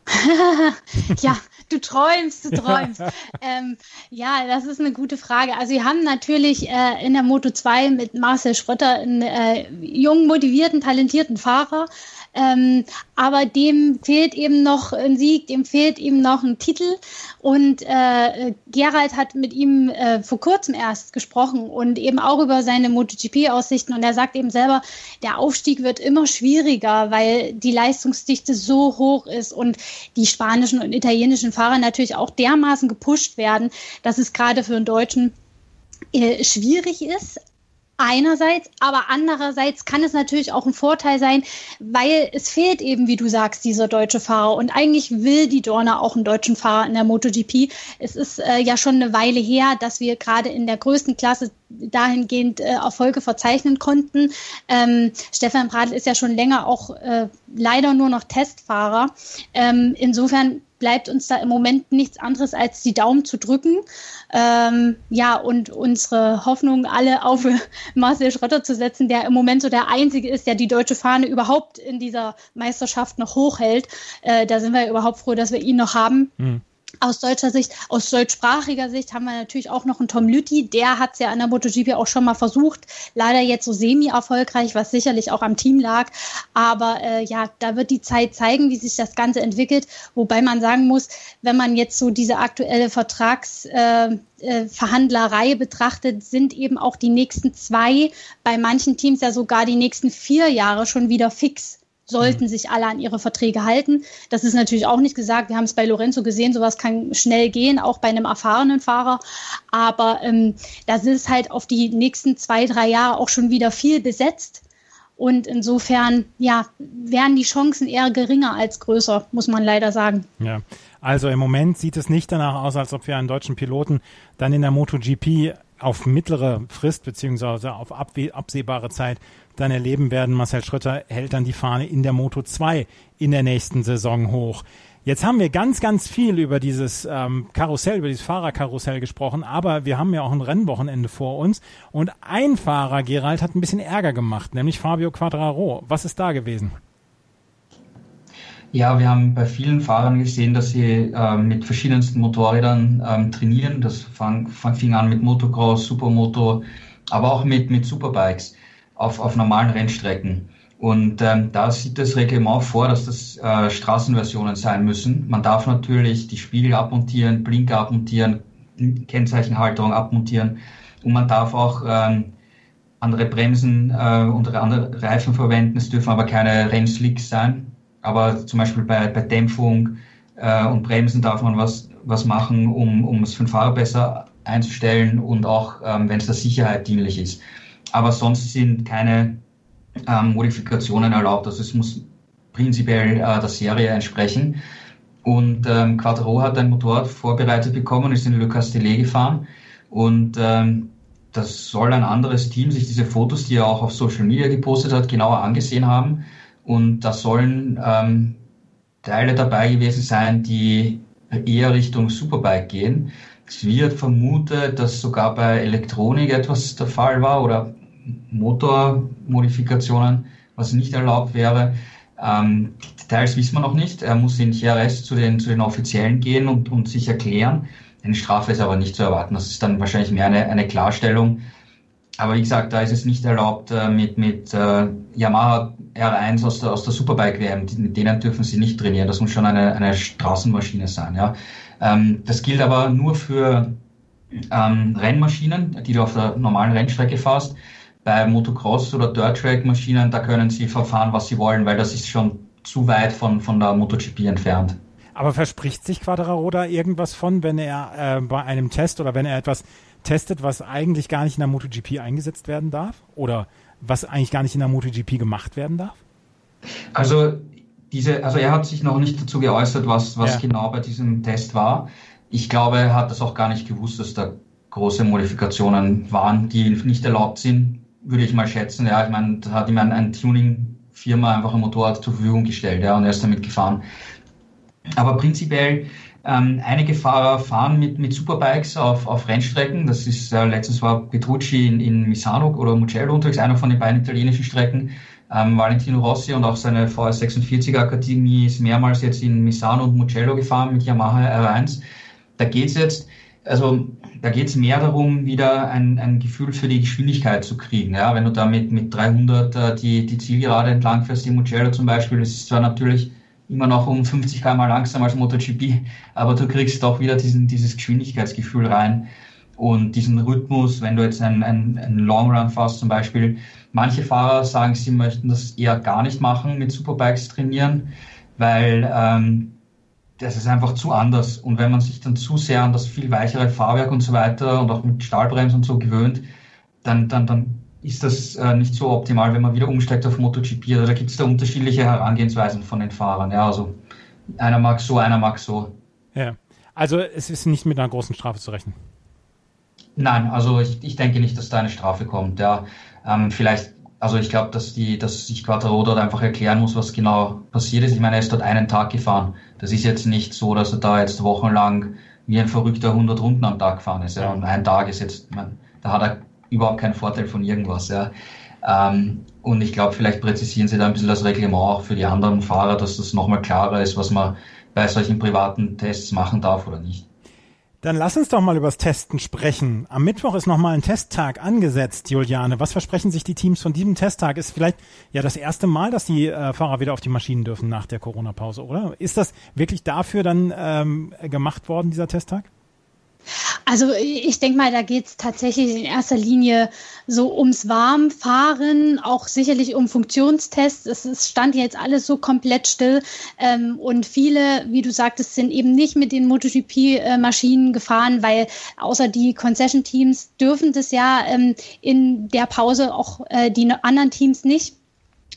S3: ja, du träumst, du träumst. ähm, ja, das ist eine gute Frage. Also wir haben natürlich äh, in der Moto 2 mit Marcel Schrötter einen äh, jungen, motivierten, talentierten Fahrer. Ähm, aber dem fehlt eben noch ein Sieg, dem fehlt eben noch ein Titel. Und äh, Gerald hat mit ihm äh, vor kurzem erst gesprochen und eben auch über seine MotoGP-Aussichten. Und er sagt eben selber, der Aufstieg wird immer schwieriger, weil die Leistungsdichte so hoch ist und die spanischen und italienischen Fahrer natürlich auch dermaßen gepusht werden, dass es gerade für einen Deutschen äh, schwierig ist, einerseits, aber andererseits kann es natürlich auch ein Vorteil sein, weil es fehlt eben, wie du sagst, dieser deutsche Fahrer. Und eigentlich will die Dorna auch einen deutschen Fahrer in der MotoGP. Es ist äh, ja schon eine Weile her, dass wir gerade in der größten Klasse dahingehend äh, Erfolge verzeichnen konnten. Ähm, Stefan Bradl ist ja schon länger auch äh, leider nur noch Testfahrer. Ähm, insofern bleibt uns da im Moment nichts anderes als die Daumen zu drücken. Ähm, ja, und unsere Hoffnung alle auf Marcel Schrötter zu setzen, der im Moment so der Einzige ist, der die deutsche Fahne überhaupt in dieser Meisterschaft noch hochhält. Äh, da sind wir überhaupt froh, dass wir ihn noch haben. Mhm aus deutscher Sicht, aus deutschsprachiger Sicht haben wir natürlich auch noch einen Tom Lütti. Der hat es ja an der MotoGP auch schon mal versucht. Leider jetzt so semi-erfolgreich, was sicherlich auch am Team lag. Aber äh, ja, da wird die Zeit zeigen, wie sich das Ganze entwickelt. Wobei man sagen muss, wenn man jetzt so diese aktuelle Vertragsverhandlerei äh, äh, betrachtet, sind eben auch die nächsten zwei, bei manchen Teams ja sogar die nächsten vier Jahre schon wieder fix sollten sich alle an ihre Verträge halten. Das ist natürlich auch nicht gesagt. Wir haben es bei Lorenzo gesehen, sowas kann schnell gehen, auch bei einem erfahrenen Fahrer. Aber ähm, das ist halt auf die nächsten zwei, drei Jahre auch schon wieder viel besetzt. Und insofern, ja, wären die Chancen eher geringer als größer, muss man leider sagen.
S2: Ja, also im Moment sieht es nicht danach aus, als ob wir einen deutschen Piloten dann in der MotoGP auf mittlere Frist beziehungsweise auf absehbare Zeit dann erleben werden. Marcel Schröter hält dann die Fahne in der Moto 2 in der nächsten Saison hoch. Jetzt haben wir ganz, ganz viel über dieses ähm, Karussell, über dieses Fahrerkarussell gesprochen, aber wir haben ja auch ein Rennwochenende vor uns und ein Fahrer, Gerald, hat ein bisschen Ärger gemacht, nämlich Fabio Quadraro. Was ist da gewesen?
S4: Ja, wir haben bei vielen Fahrern gesehen, dass sie äh, mit verschiedensten Motorrädern ähm, trainieren. Das fang, fing an mit Motocross, Supermoto, aber auch mit, mit Superbikes auf, auf normalen Rennstrecken. Und ähm, da sieht das Reglement vor, dass das äh, Straßenversionen sein müssen. Man darf natürlich die Spiegel abmontieren, Blinker abmontieren, Kennzeichenhalterung abmontieren und man darf auch ähm, andere Bremsen äh, und andere Reifen verwenden. Es dürfen aber keine Rennslicks sein. Aber zum Beispiel bei, bei Dämpfung äh, und Bremsen darf man was, was machen, um, um es für den Fahrer besser einzustellen und auch, ähm, wenn es der Sicherheit dienlich ist. Aber sonst sind keine ähm, Modifikationen erlaubt. Also es muss prinzipiell äh, der Serie entsprechen. Und ähm, Quattro hat ein Motorrad vorbereitet bekommen, ist in Le Castellet gefahren. Und ähm, das soll ein anderes Team sich diese Fotos, die er auch auf Social Media gepostet hat, genauer angesehen haben. Und da sollen ähm, Teile dabei gewesen sein, die eher Richtung Superbike gehen. Es wird vermutet, dass sogar bei Elektronik etwas der Fall war oder Motormodifikationen, was nicht erlaubt wäre. Ähm, Details wissen wir noch nicht. Er muss in TRS zu den, zu den Offiziellen gehen und, und sich erklären. Eine Strafe ist aber nicht zu erwarten. Das ist dann wahrscheinlich mehr eine, eine Klarstellung. Aber wie gesagt, da ist es nicht erlaubt äh, mit, mit äh, Yamaha R1 aus der, aus der Superbike-WM. Mit denen dürfen sie nicht trainieren. Das muss schon eine, eine Straßenmaschine sein. Ja. Ähm, das gilt aber nur für ähm, Rennmaschinen, die du auf der normalen Rennstrecke fährst. Bei Motocross oder Dirt-Track-Maschinen, da können sie verfahren, was sie wollen, weil das ist schon zu weit von, von der MotoGP entfernt.
S2: Aber verspricht sich Quadraro da irgendwas von, wenn er äh, bei einem Test oder wenn er etwas testet, was eigentlich gar nicht in der MotoGP eingesetzt werden darf? Oder was eigentlich gar nicht in der MotoGP gemacht werden darf?
S4: Also diese, also er hat sich noch nicht dazu geäußert, was, was ja. genau bei diesem Test war. Ich glaube, er hat das auch gar nicht gewusst, dass da große Modifikationen waren, die nicht erlaubt sind, würde ich mal schätzen. Ja, ich meine, da hat ihm ein, ein Tuning-Firma einfach ein Motorrad zur Verfügung gestellt, ja, und er ist damit gefahren. Aber prinzipiell, ähm, einige Fahrer fahren mit, mit Superbikes auf, auf Rennstrecken. Das ist, äh, letztens war Petrucci in, in Misano oder Mugello unterwegs, einer von den beiden italienischen Strecken. Ähm, Valentino Rossi und auch seine VS46 Akademie ist mehrmals jetzt in Misano und Mugello gefahren mit Yamaha R1. Da geht's jetzt, also da geht's mehr darum, wieder ein, ein Gefühl für die Geschwindigkeit zu kriegen. Ja, wenn du da mit, mit 300 äh, die, die Zielgerade entlang fährst, die Mugello zum Beispiel, das ist zwar natürlich immer noch um 50 km langsamer als MotoGP, aber du kriegst doch wieder diesen, dieses Geschwindigkeitsgefühl rein und diesen Rhythmus, wenn du jetzt einen, einen, einen Long Run fährst zum Beispiel. Manche Fahrer sagen, sie möchten das eher gar nicht machen, mit Superbikes trainieren, weil ähm, das ist einfach zu anders. Und wenn man sich dann zu sehr an das viel weichere Fahrwerk und so weiter und auch mit Stahlbremsen und so gewöhnt, dann, dann, dann ist das äh, nicht so optimal, wenn man wieder umsteigt auf MotoGP. Also da gibt es da unterschiedliche Herangehensweisen von den Fahrern. Ja, also einer mag so, einer mag so.
S2: Ja, also es ist nicht mit einer großen Strafe zu rechnen.
S4: Nein, also ich, ich denke nicht, dass da eine Strafe kommt. Ja, ähm, vielleicht, also ich glaube, dass die, dass sich Quattro dort einfach erklären muss, was genau passiert ist. Ich meine, er ist dort einen Tag gefahren. Das ist jetzt nicht so, dass er da jetzt wochenlang wie ein verrückter 100 Runden am Tag gefahren ist. Ja. Und ein Tag ist jetzt, man, da hat er überhaupt keinen Vorteil von irgendwas. Ja. Ähm, und ich glaube, vielleicht präzisieren sie da ein bisschen das Reglement auch für die anderen Fahrer, dass das nochmal klarer ist, was man bei solchen privaten Tests machen darf oder nicht.
S2: Dann lass uns doch mal übers Testen sprechen. Am Mittwoch ist nochmal ein Testtag angesetzt, Juliane. Was versprechen sich die Teams von diesem Testtag? Ist vielleicht ja das erste Mal, dass die äh, Fahrer wieder auf die Maschinen dürfen nach der Corona-Pause, oder? Ist das wirklich dafür dann ähm, gemacht worden, dieser Testtag?
S3: Also ich denke mal, da geht es tatsächlich in erster Linie so ums Warmfahren, auch sicherlich um Funktionstests. Es, stand jetzt alles so komplett still ähm, und viele, wie du sagtest, sind eben nicht mit den MotoGP-Maschinen gefahren, weil außer die Concession-Teams dürfen das ja ähm, in der Pause auch äh, die anderen Teams nicht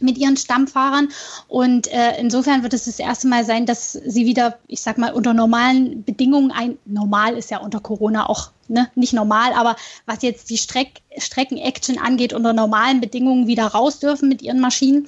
S3: mit ihren Stammfahrern. Und äh, insofern wird es das erste Mal sein, dass sie wieder, ich sag mal, unter normalen Bedingungen ein, normal ist ja unter Corona auch ne, nicht normal, aber was jetzt die Streck, Strecken-Action angeht, unter normalen Bedingungen wieder raus dürfen mit ihren Maschinen.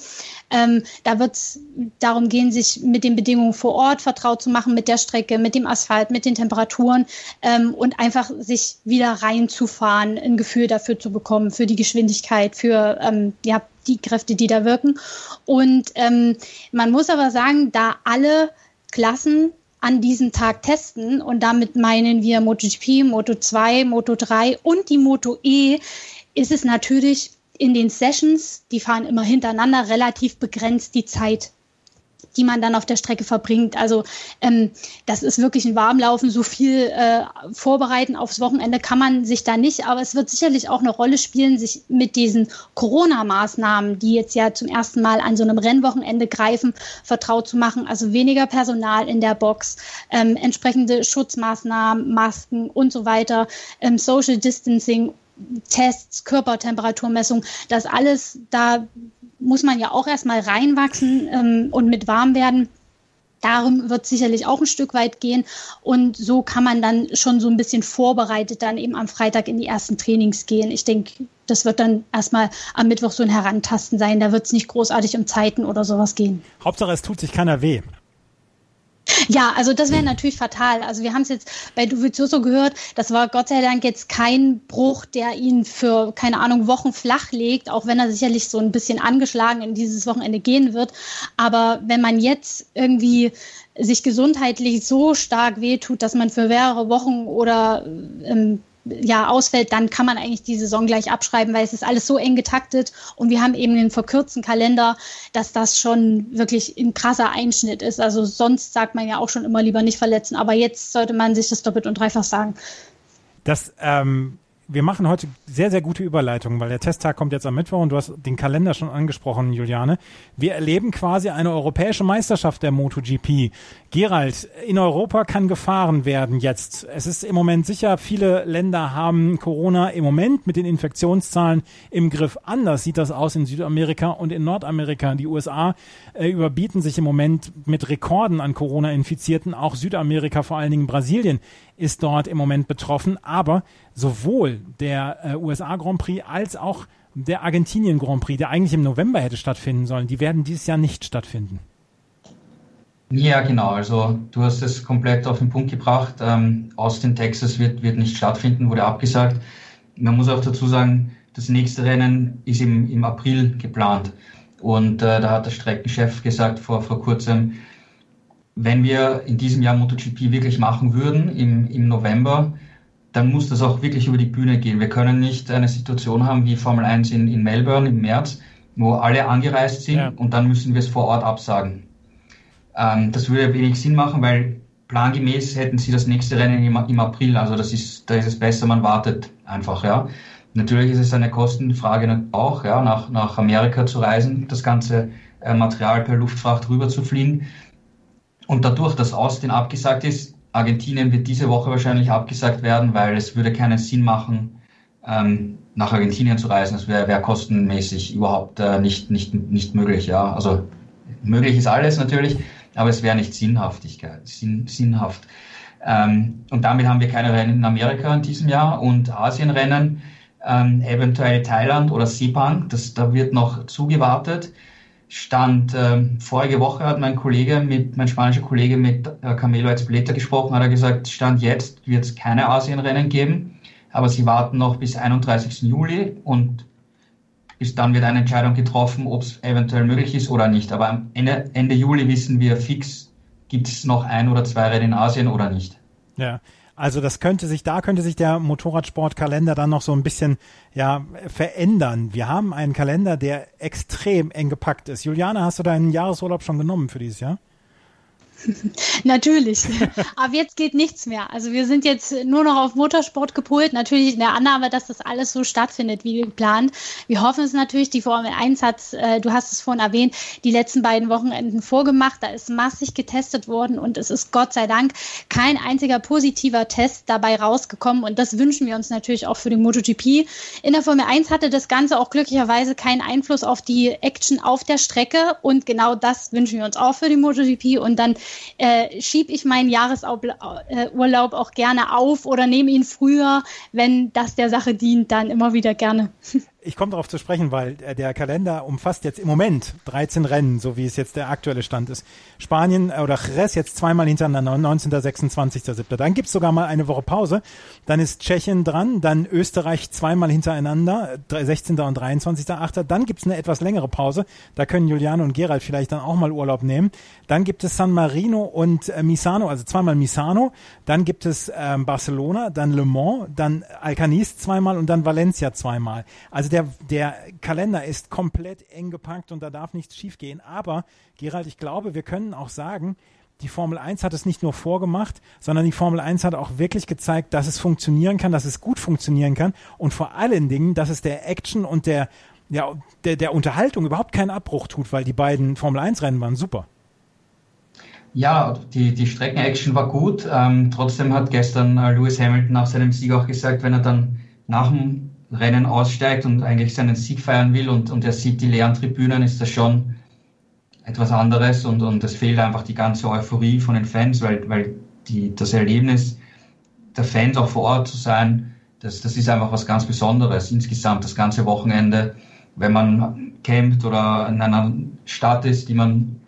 S3: Ähm, da wird es darum gehen, sich mit den Bedingungen vor Ort vertraut zu machen, mit der Strecke, mit dem Asphalt, mit den Temperaturen ähm, und einfach sich wieder reinzufahren, ein Gefühl dafür zu bekommen, für die Geschwindigkeit, für ähm, ja, die Kräfte, die da wirken. Und ähm, man muss aber sagen, da alle Klassen an diesem Tag testen. Und damit meinen wir MotoGP, Moto2, Moto3 und die Moto E, ist es natürlich in den Sessions, die fahren immer hintereinander, relativ begrenzt die Zeit die man dann auf der Strecke verbringt. Also ähm, das ist wirklich ein Warmlaufen. So viel äh, vorbereiten aufs Wochenende kann man sich da nicht. Aber es wird sicherlich auch eine Rolle spielen, sich mit diesen Corona-Maßnahmen, die jetzt ja zum ersten Mal an so einem Rennwochenende greifen, vertraut zu machen. Also weniger Personal in der Box, ähm, entsprechende Schutzmaßnahmen, Masken und so weiter, ähm, Social Distancing Tests, Körpertemperaturmessung, das alles, da muss man ja auch erstmal reinwachsen ähm, und mit warm werden. Darum wird sicherlich auch ein Stück weit gehen. Und so kann man dann schon so ein bisschen vorbereitet dann eben am Freitag in die ersten Trainings gehen. Ich denke, das wird dann erstmal am Mittwoch so ein Herantasten sein. Da wird es nicht großartig um Zeiten oder sowas gehen.
S2: Hauptsache, es tut sich keiner weh.
S3: Ja, also das wäre natürlich fatal. Also wir haben es jetzt bei Dovizioso gehört, das war Gott sei Dank jetzt kein Bruch, der ihn für, keine Ahnung, Wochen flach legt, auch wenn er sicherlich so ein bisschen angeschlagen in dieses Wochenende gehen wird. Aber wenn man jetzt irgendwie sich gesundheitlich so stark wehtut, dass man für mehrere Wochen oder ähm, ja, ausfällt, dann kann man eigentlich die Saison gleich abschreiben, weil es ist alles so eng getaktet und wir haben eben einen verkürzten Kalender, dass das schon wirklich ein krasser Einschnitt ist. Also sonst sagt man ja auch schon immer lieber nicht verletzen, aber jetzt sollte man sich das doppelt und dreifach sagen.
S2: Das ähm, wir machen heute sehr, sehr gute Überleitungen, weil der Testtag kommt jetzt am Mittwoch und du hast den Kalender schon angesprochen, Juliane. Wir erleben quasi eine europäische Meisterschaft der MotoGP. Gerald, in Europa kann gefahren werden jetzt. Es ist im Moment sicher, viele Länder haben Corona im Moment mit den Infektionszahlen im Griff. Anders sieht das aus in Südamerika und in Nordamerika. Die USA äh, überbieten sich im Moment mit Rekorden an Corona-Infizierten. Auch Südamerika, vor allen Dingen Brasilien, ist dort im Moment betroffen. Aber sowohl der äh, USA Grand Prix als auch der Argentinien Grand Prix, der eigentlich im November hätte stattfinden sollen, die werden dieses Jahr nicht stattfinden.
S4: Ja, genau. Also du hast es komplett auf den Punkt gebracht. Ähm, Austin, Texas wird, wird nicht stattfinden, wurde abgesagt. Man muss auch dazu sagen, das nächste Rennen ist im, im April geplant. Und äh, da hat der Streckenchef gesagt vor, vor kurzem, wenn wir in diesem Jahr MotoGP wirklich machen würden, im, im November, dann muss das auch wirklich über die Bühne gehen. Wir können nicht eine Situation haben wie Formel 1 in, in Melbourne im März, wo alle angereist sind ja. und dann müssen wir es vor Ort absagen. Ähm, das würde wenig Sinn machen, weil plangemäß hätten sie das nächste Rennen im, im April. Also das ist, da ist es besser, man wartet einfach, ja. Natürlich ist es eine Kostenfrage auch, ja, nach, nach Amerika zu reisen, das ganze äh, Material per Luftfracht rüber zu fliegen. Und dadurch, dass Austin abgesagt ist, Argentinien wird diese Woche wahrscheinlich abgesagt werden, weil es würde keinen Sinn machen, ähm, nach Argentinien zu reisen. Das wäre wär kostenmäßig überhaupt äh, nicht, nicht, nicht möglich. Ja, also möglich ist alles natürlich, aber es wäre nicht Sinnhaftigkeit, sinn, sinnhaft. Ähm, und damit haben wir keine Rennen in Amerika in diesem Jahr und Asienrennen, ähm, eventuell Thailand oder Sepang, das, da wird noch zugewartet. Stand äh, vorige Woche hat mein Kollege mit, mein spanischer Kollege mit äh, Camelo Ezpeleta gesprochen, hat er gesagt, Stand jetzt wird es keine Asienrennen geben, aber sie warten noch bis 31. Juli und bis dann wird eine Entscheidung getroffen, ob es eventuell möglich ist oder nicht. Aber am Ende, Ende Juli wissen wir fix, gibt es noch ein oder zwei Rennen in Asien oder nicht.
S2: Ja, also das könnte sich, da könnte sich der Motorradsportkalender dann noch so ein bisschen ja verändern. Wir haben einen Kalender, der extrem eng gepackt ist. Juliane, hast du deinen Jahresurlaub schon genommen für dieses Jahr?
S3: Natürlich. Aber jetzt geht nichts mehr. Also wir sind jetzt nur noch auf Motorsport gepolt. Natürlich in der Annahme, dass das alles so stattfindet wie geplant. Wir hoffen es natürlich. Die Formel 1 hat, äh, du hast es vorhin erwähnt, die letzten beiden Wochenenden vorgemacht. Da ist massig getestet worden und es ist Gott sei Dank kein einziger positiver Test dabei rausgekommen. Und das wünschen wir uns natürlich auch für den MotoGP. In der Formel 1 hatte das Ganze auch glücklicherweise keinen Einfluss auf die Action auf der Strecke. Und genau das wünschen wir uns auch für die MotoGP. Und dann äh, schiebe ich meinen Jahresurlaub auch gerne auf oder nehme ihn früher, wenn das der Sache dient, dann immer wieder gerne.
S2: ich komme darauf zu sprechen, weil äh, der Kalender umfasst jetzt im Moment 13 Rennen, so wie es jetzt der aktuelle Stand ist. Spanien äh, oder Jerez jetzt zweimal hintereinander, 19. 26.7. Dann gibt's sogar mal eine Woche Pause. Dann ist Tschechien dran, dann Österreich zweimal hintereinander, 16. und 23.8. Dann gibt's eine etwas längere Pause. Da können Juliane und Gerald vielleicht dann auch mal Urlaub nehmen. Dann gibt es San Marino und äh, Misano, also zweimal Misano. Dann gibt es ähm, Barcelona, dann Le Mans, dann Alcanis zweimal und dann Valencia zweimal. Also der, der Kalender ist komplett eng gepackt und da darf nichts schiefgehen. Aber, Gerald, ich glaube, wir können auch sagen, die Formel 1 hat es nicht nur vorgemacht, sondern die Formel 1 hat auch wirklich gezeigt, dass es funktionieren kann, dass es gut funktionieren kann und vor allen Dingen, dass es der Action und der, ja, der, der Unterhaltung überhaupt keinen Abbruch tut, weil die beiden Formel 1 Rennen waren super.
S4: Ja, die, die Strecken-Action war gut. Ähm, trotzdem hat gestern äh, Lewis Hamilton nach seinem Sieg auch gesagt, wenn er dann nach dem Rennen aussteigt und eigentlich seinen Sieg feiern will und, und er sieht die leeren Tribünen, ist das schon etwas anderes und, und es fehlt einfach die ganze Euphorie von den Fans, weil, weil die, das Erlebnis der Fans auch vor Ort zu sein, das, das ist einfach was ganz Besonderes. Insgesamt das ganze Wochenende, wenn man campt oder in einer Stadt ist, die man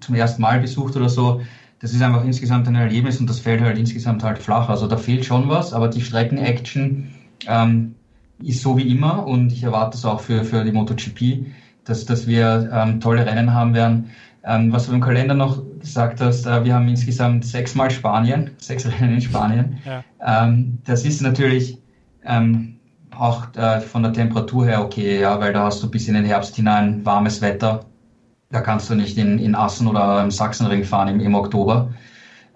S4: zum ersten Mal besucht oder so, das ist einfach insgesamt ein Erlebnis und das fällt halt insgesamt halt flach. Also da fehlt schon was, aber die Strecken-Action ähm, ist so wie immer und ich erwarte es auch für, für die MotoGP, dass, dass wir ähm, tolle Rennen haben werden. Ähm, was du im Kalender noch gesagt hast, äh, wir haben insgesamt sechsmal Spanien, sechs Rennen in Spanien. Ja. Ähm, das ist natürlich ähm, auch äh, von der Temperatur her okay, ja, weil da hast du bis in den Herbst hinein warmes Wetter. Da kannst du nicht in, in Assen oder im Sachsenring fahren im, im Oktober.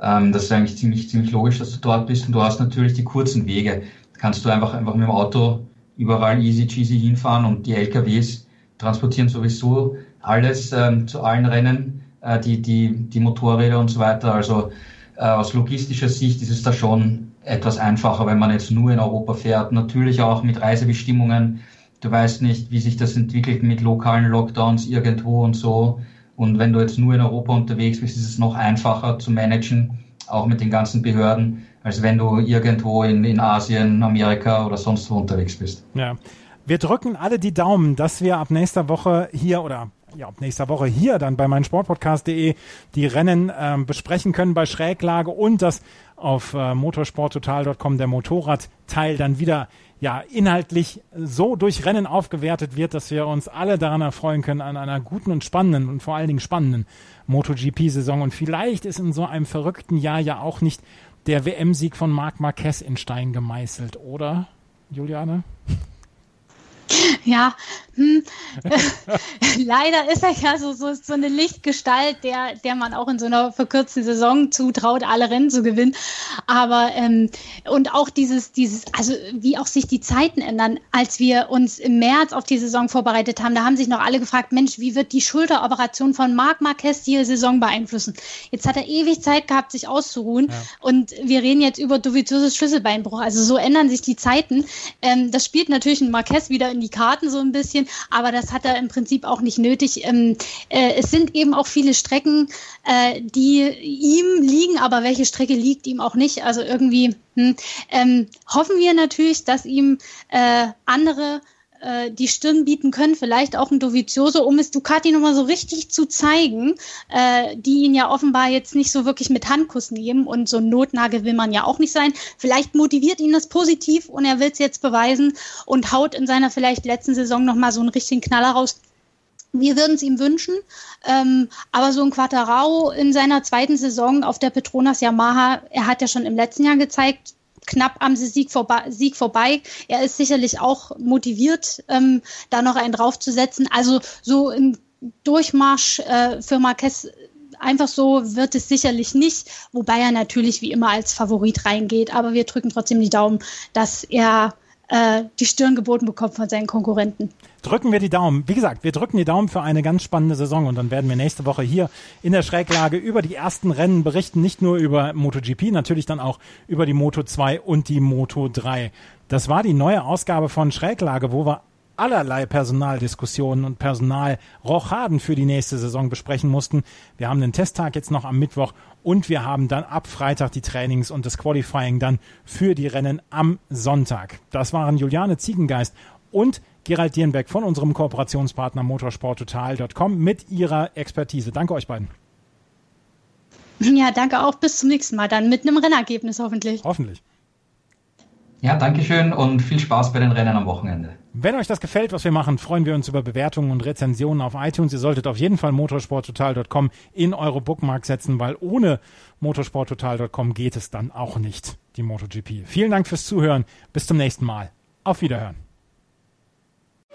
S4: Ähm, das ist eigentlich ziemlich, ziemlich logisch, dass du dort bist. Und du hast natürlich die kurzen Wege. Da kannst du einfach, einfach mit dem Auto überall easy cheesy hinfahren und die LKWs transportieren sowieso alles ähm, zu allen Rennen, äh, die, die, die Motorräder und so weiter. Also äh, aus logistischer Sicht ist es da schon etwas einfacher, wenn man jetzt nur in Europa fährt. Natürlich auch mit Reisebestimmungen. Du weißt nicht, wie sich das entwickelt mit lokalen Lockdowns irgendwo und so. Und wenn du jetzt nur in Europa unterwegs bist, ist es noch einfacher zu managen, auch mit den ganzen Behörden als wenn du irgendwo in, in Asien, Amerika oder sonst wo unterwegs bist.
S2: Ja. Wir drücken alle die Daumen, dass wir ab nächster Woche hier oder ja, ab nächster Woche hier dann bei meinsportpodcast.de die Rennen ähm, besprechen können bei Schräglage und das auf äh, motorsporttotal.com der Motorradteil dann wieder ja inhaltlich so durch Rennen aufgewertet wird, dass wir uns alle daran erfreuen können an einer guten und spannenden und vor allen Dingen spannenden MotoGP-Saison. Und vielleicht ist in so einem verrückten Jahr ja auch nicht der WM-Sieg von Marc Marquez in Stein gemeißelt, oder, Juliane?
S3: Ja, hm, leider ist er ja so, so, so eine Lichtgestalt, der, der man auch in so einer verkürzten Saison zutraut, alle Rennen zu gewinnen. Aber ähm, und auch dieses, dieses, also wie auch sich die Zeiten ändern, als wir uns im März auf die Saison vorbereitet haben, da haben sich noch alle gefragt, Mensch, wie wird die Schulteroperation von Marc Marquez die Saison beeinflussen? Jetzt hat er ewig Zeit gehabt, sich auszuruhen. Ja. Und wir reden jetzt über Doviziosos Schlüsselbeinbruch. Also so ändern sich die Zeiten. Ähm, das spielt natürlich ein Marquez wieder in die Karten so ein bisschen, aber das hat er im Prinzip auch nicht nötig. Ähm, äh, es sind eben auch viele Strecken, äh, die ihm liegen, aber welche Strecke liegt ihm auch nicht? Also irgendwie hm, ähm, hoffen wir natürlich, dass ihm äh, andere äh, die Stirn bieten können, vielleicht auch ein Dovizioso, um es Ducati nochmal so richtig zu zeigen, äh, die ihn ja offenbar jetzt nicht so wirklich mit Handkuss nehmen und so ein Notnagel will man ja auch nicht sein. Vielleicht motiviert ihn das positiv und er will es jetzt beweisen und haut in seiner vielleicht letzten Saison nochmal so einen richtigen Knaller raus. Wir würden es ihm wünschen, ähm, aber so ein Quattarao in seiner zweiten Saison auf der Petronas Yamaha, er hat ja schon im letzten Jahr gezeigt, knapp am Sieg vorbei. Sieg vorbei. Er ist sicherlich auch motiviert, ähm, da noch einen draufzusetzen. Also so im Durchmarsch äh, für Marquez einfach so wird es sicherlich nicht, wobei er natürlich wie immer als Favorit reingeht. Aber wir drücken trotzdem die Daumen, dass er äh, die Stirn geboten bekommt von seinen Konkurrenten.
S2: Drücken wir die Daumen. Wie gesagt, wir drücken die Daumen für eine ganz spannende Saison und dann werden wir nächste Woche hier in der Schräglage über die ersten Rennen berichten, nicht nur über MotoGP, natürlich dann auch über die Moto 2 und die Moto 3. Das war die neue Ausgabe von Schräglage, wo wir allerlei Personaldiskussionen und Personalrochaden für die nächste Saison besprechen mussten. Wir haben den Testtag jetzt noch am Mittwoch und wir haben dann ab Freitag die Trainings und das Qualifying dann für die Rennen am Sonntag. Das waren Juliane Ziegengeist und Gerald Dierenbeck von unserem Kooperationspartner motorsporttotal.com mit ihrer Expertise. Danke euch beiden.
S3: Ja, danke auch. Bis zum nächsten Mal dann mit einem Rennergebnis hoffentlich.
S2: Hoffentlich.
S4: Ja, danke schön und viel Spaß bei den Rennen am Wochenende.
S2: Wenn euch das gefällt, was wir machen, freuen wir uns über Bewertungen und Rezensionen auf iTunes. Ihr solltet auf jeden Fall motorsporttotal.com in eure Bookmark setzen, weil ohne motorsporttotal.com geht es dann auch nicht, die MotoGP. Vielen Dank fürs Zuhören. Bis zum nächsten Mal. Auf Wiederhören.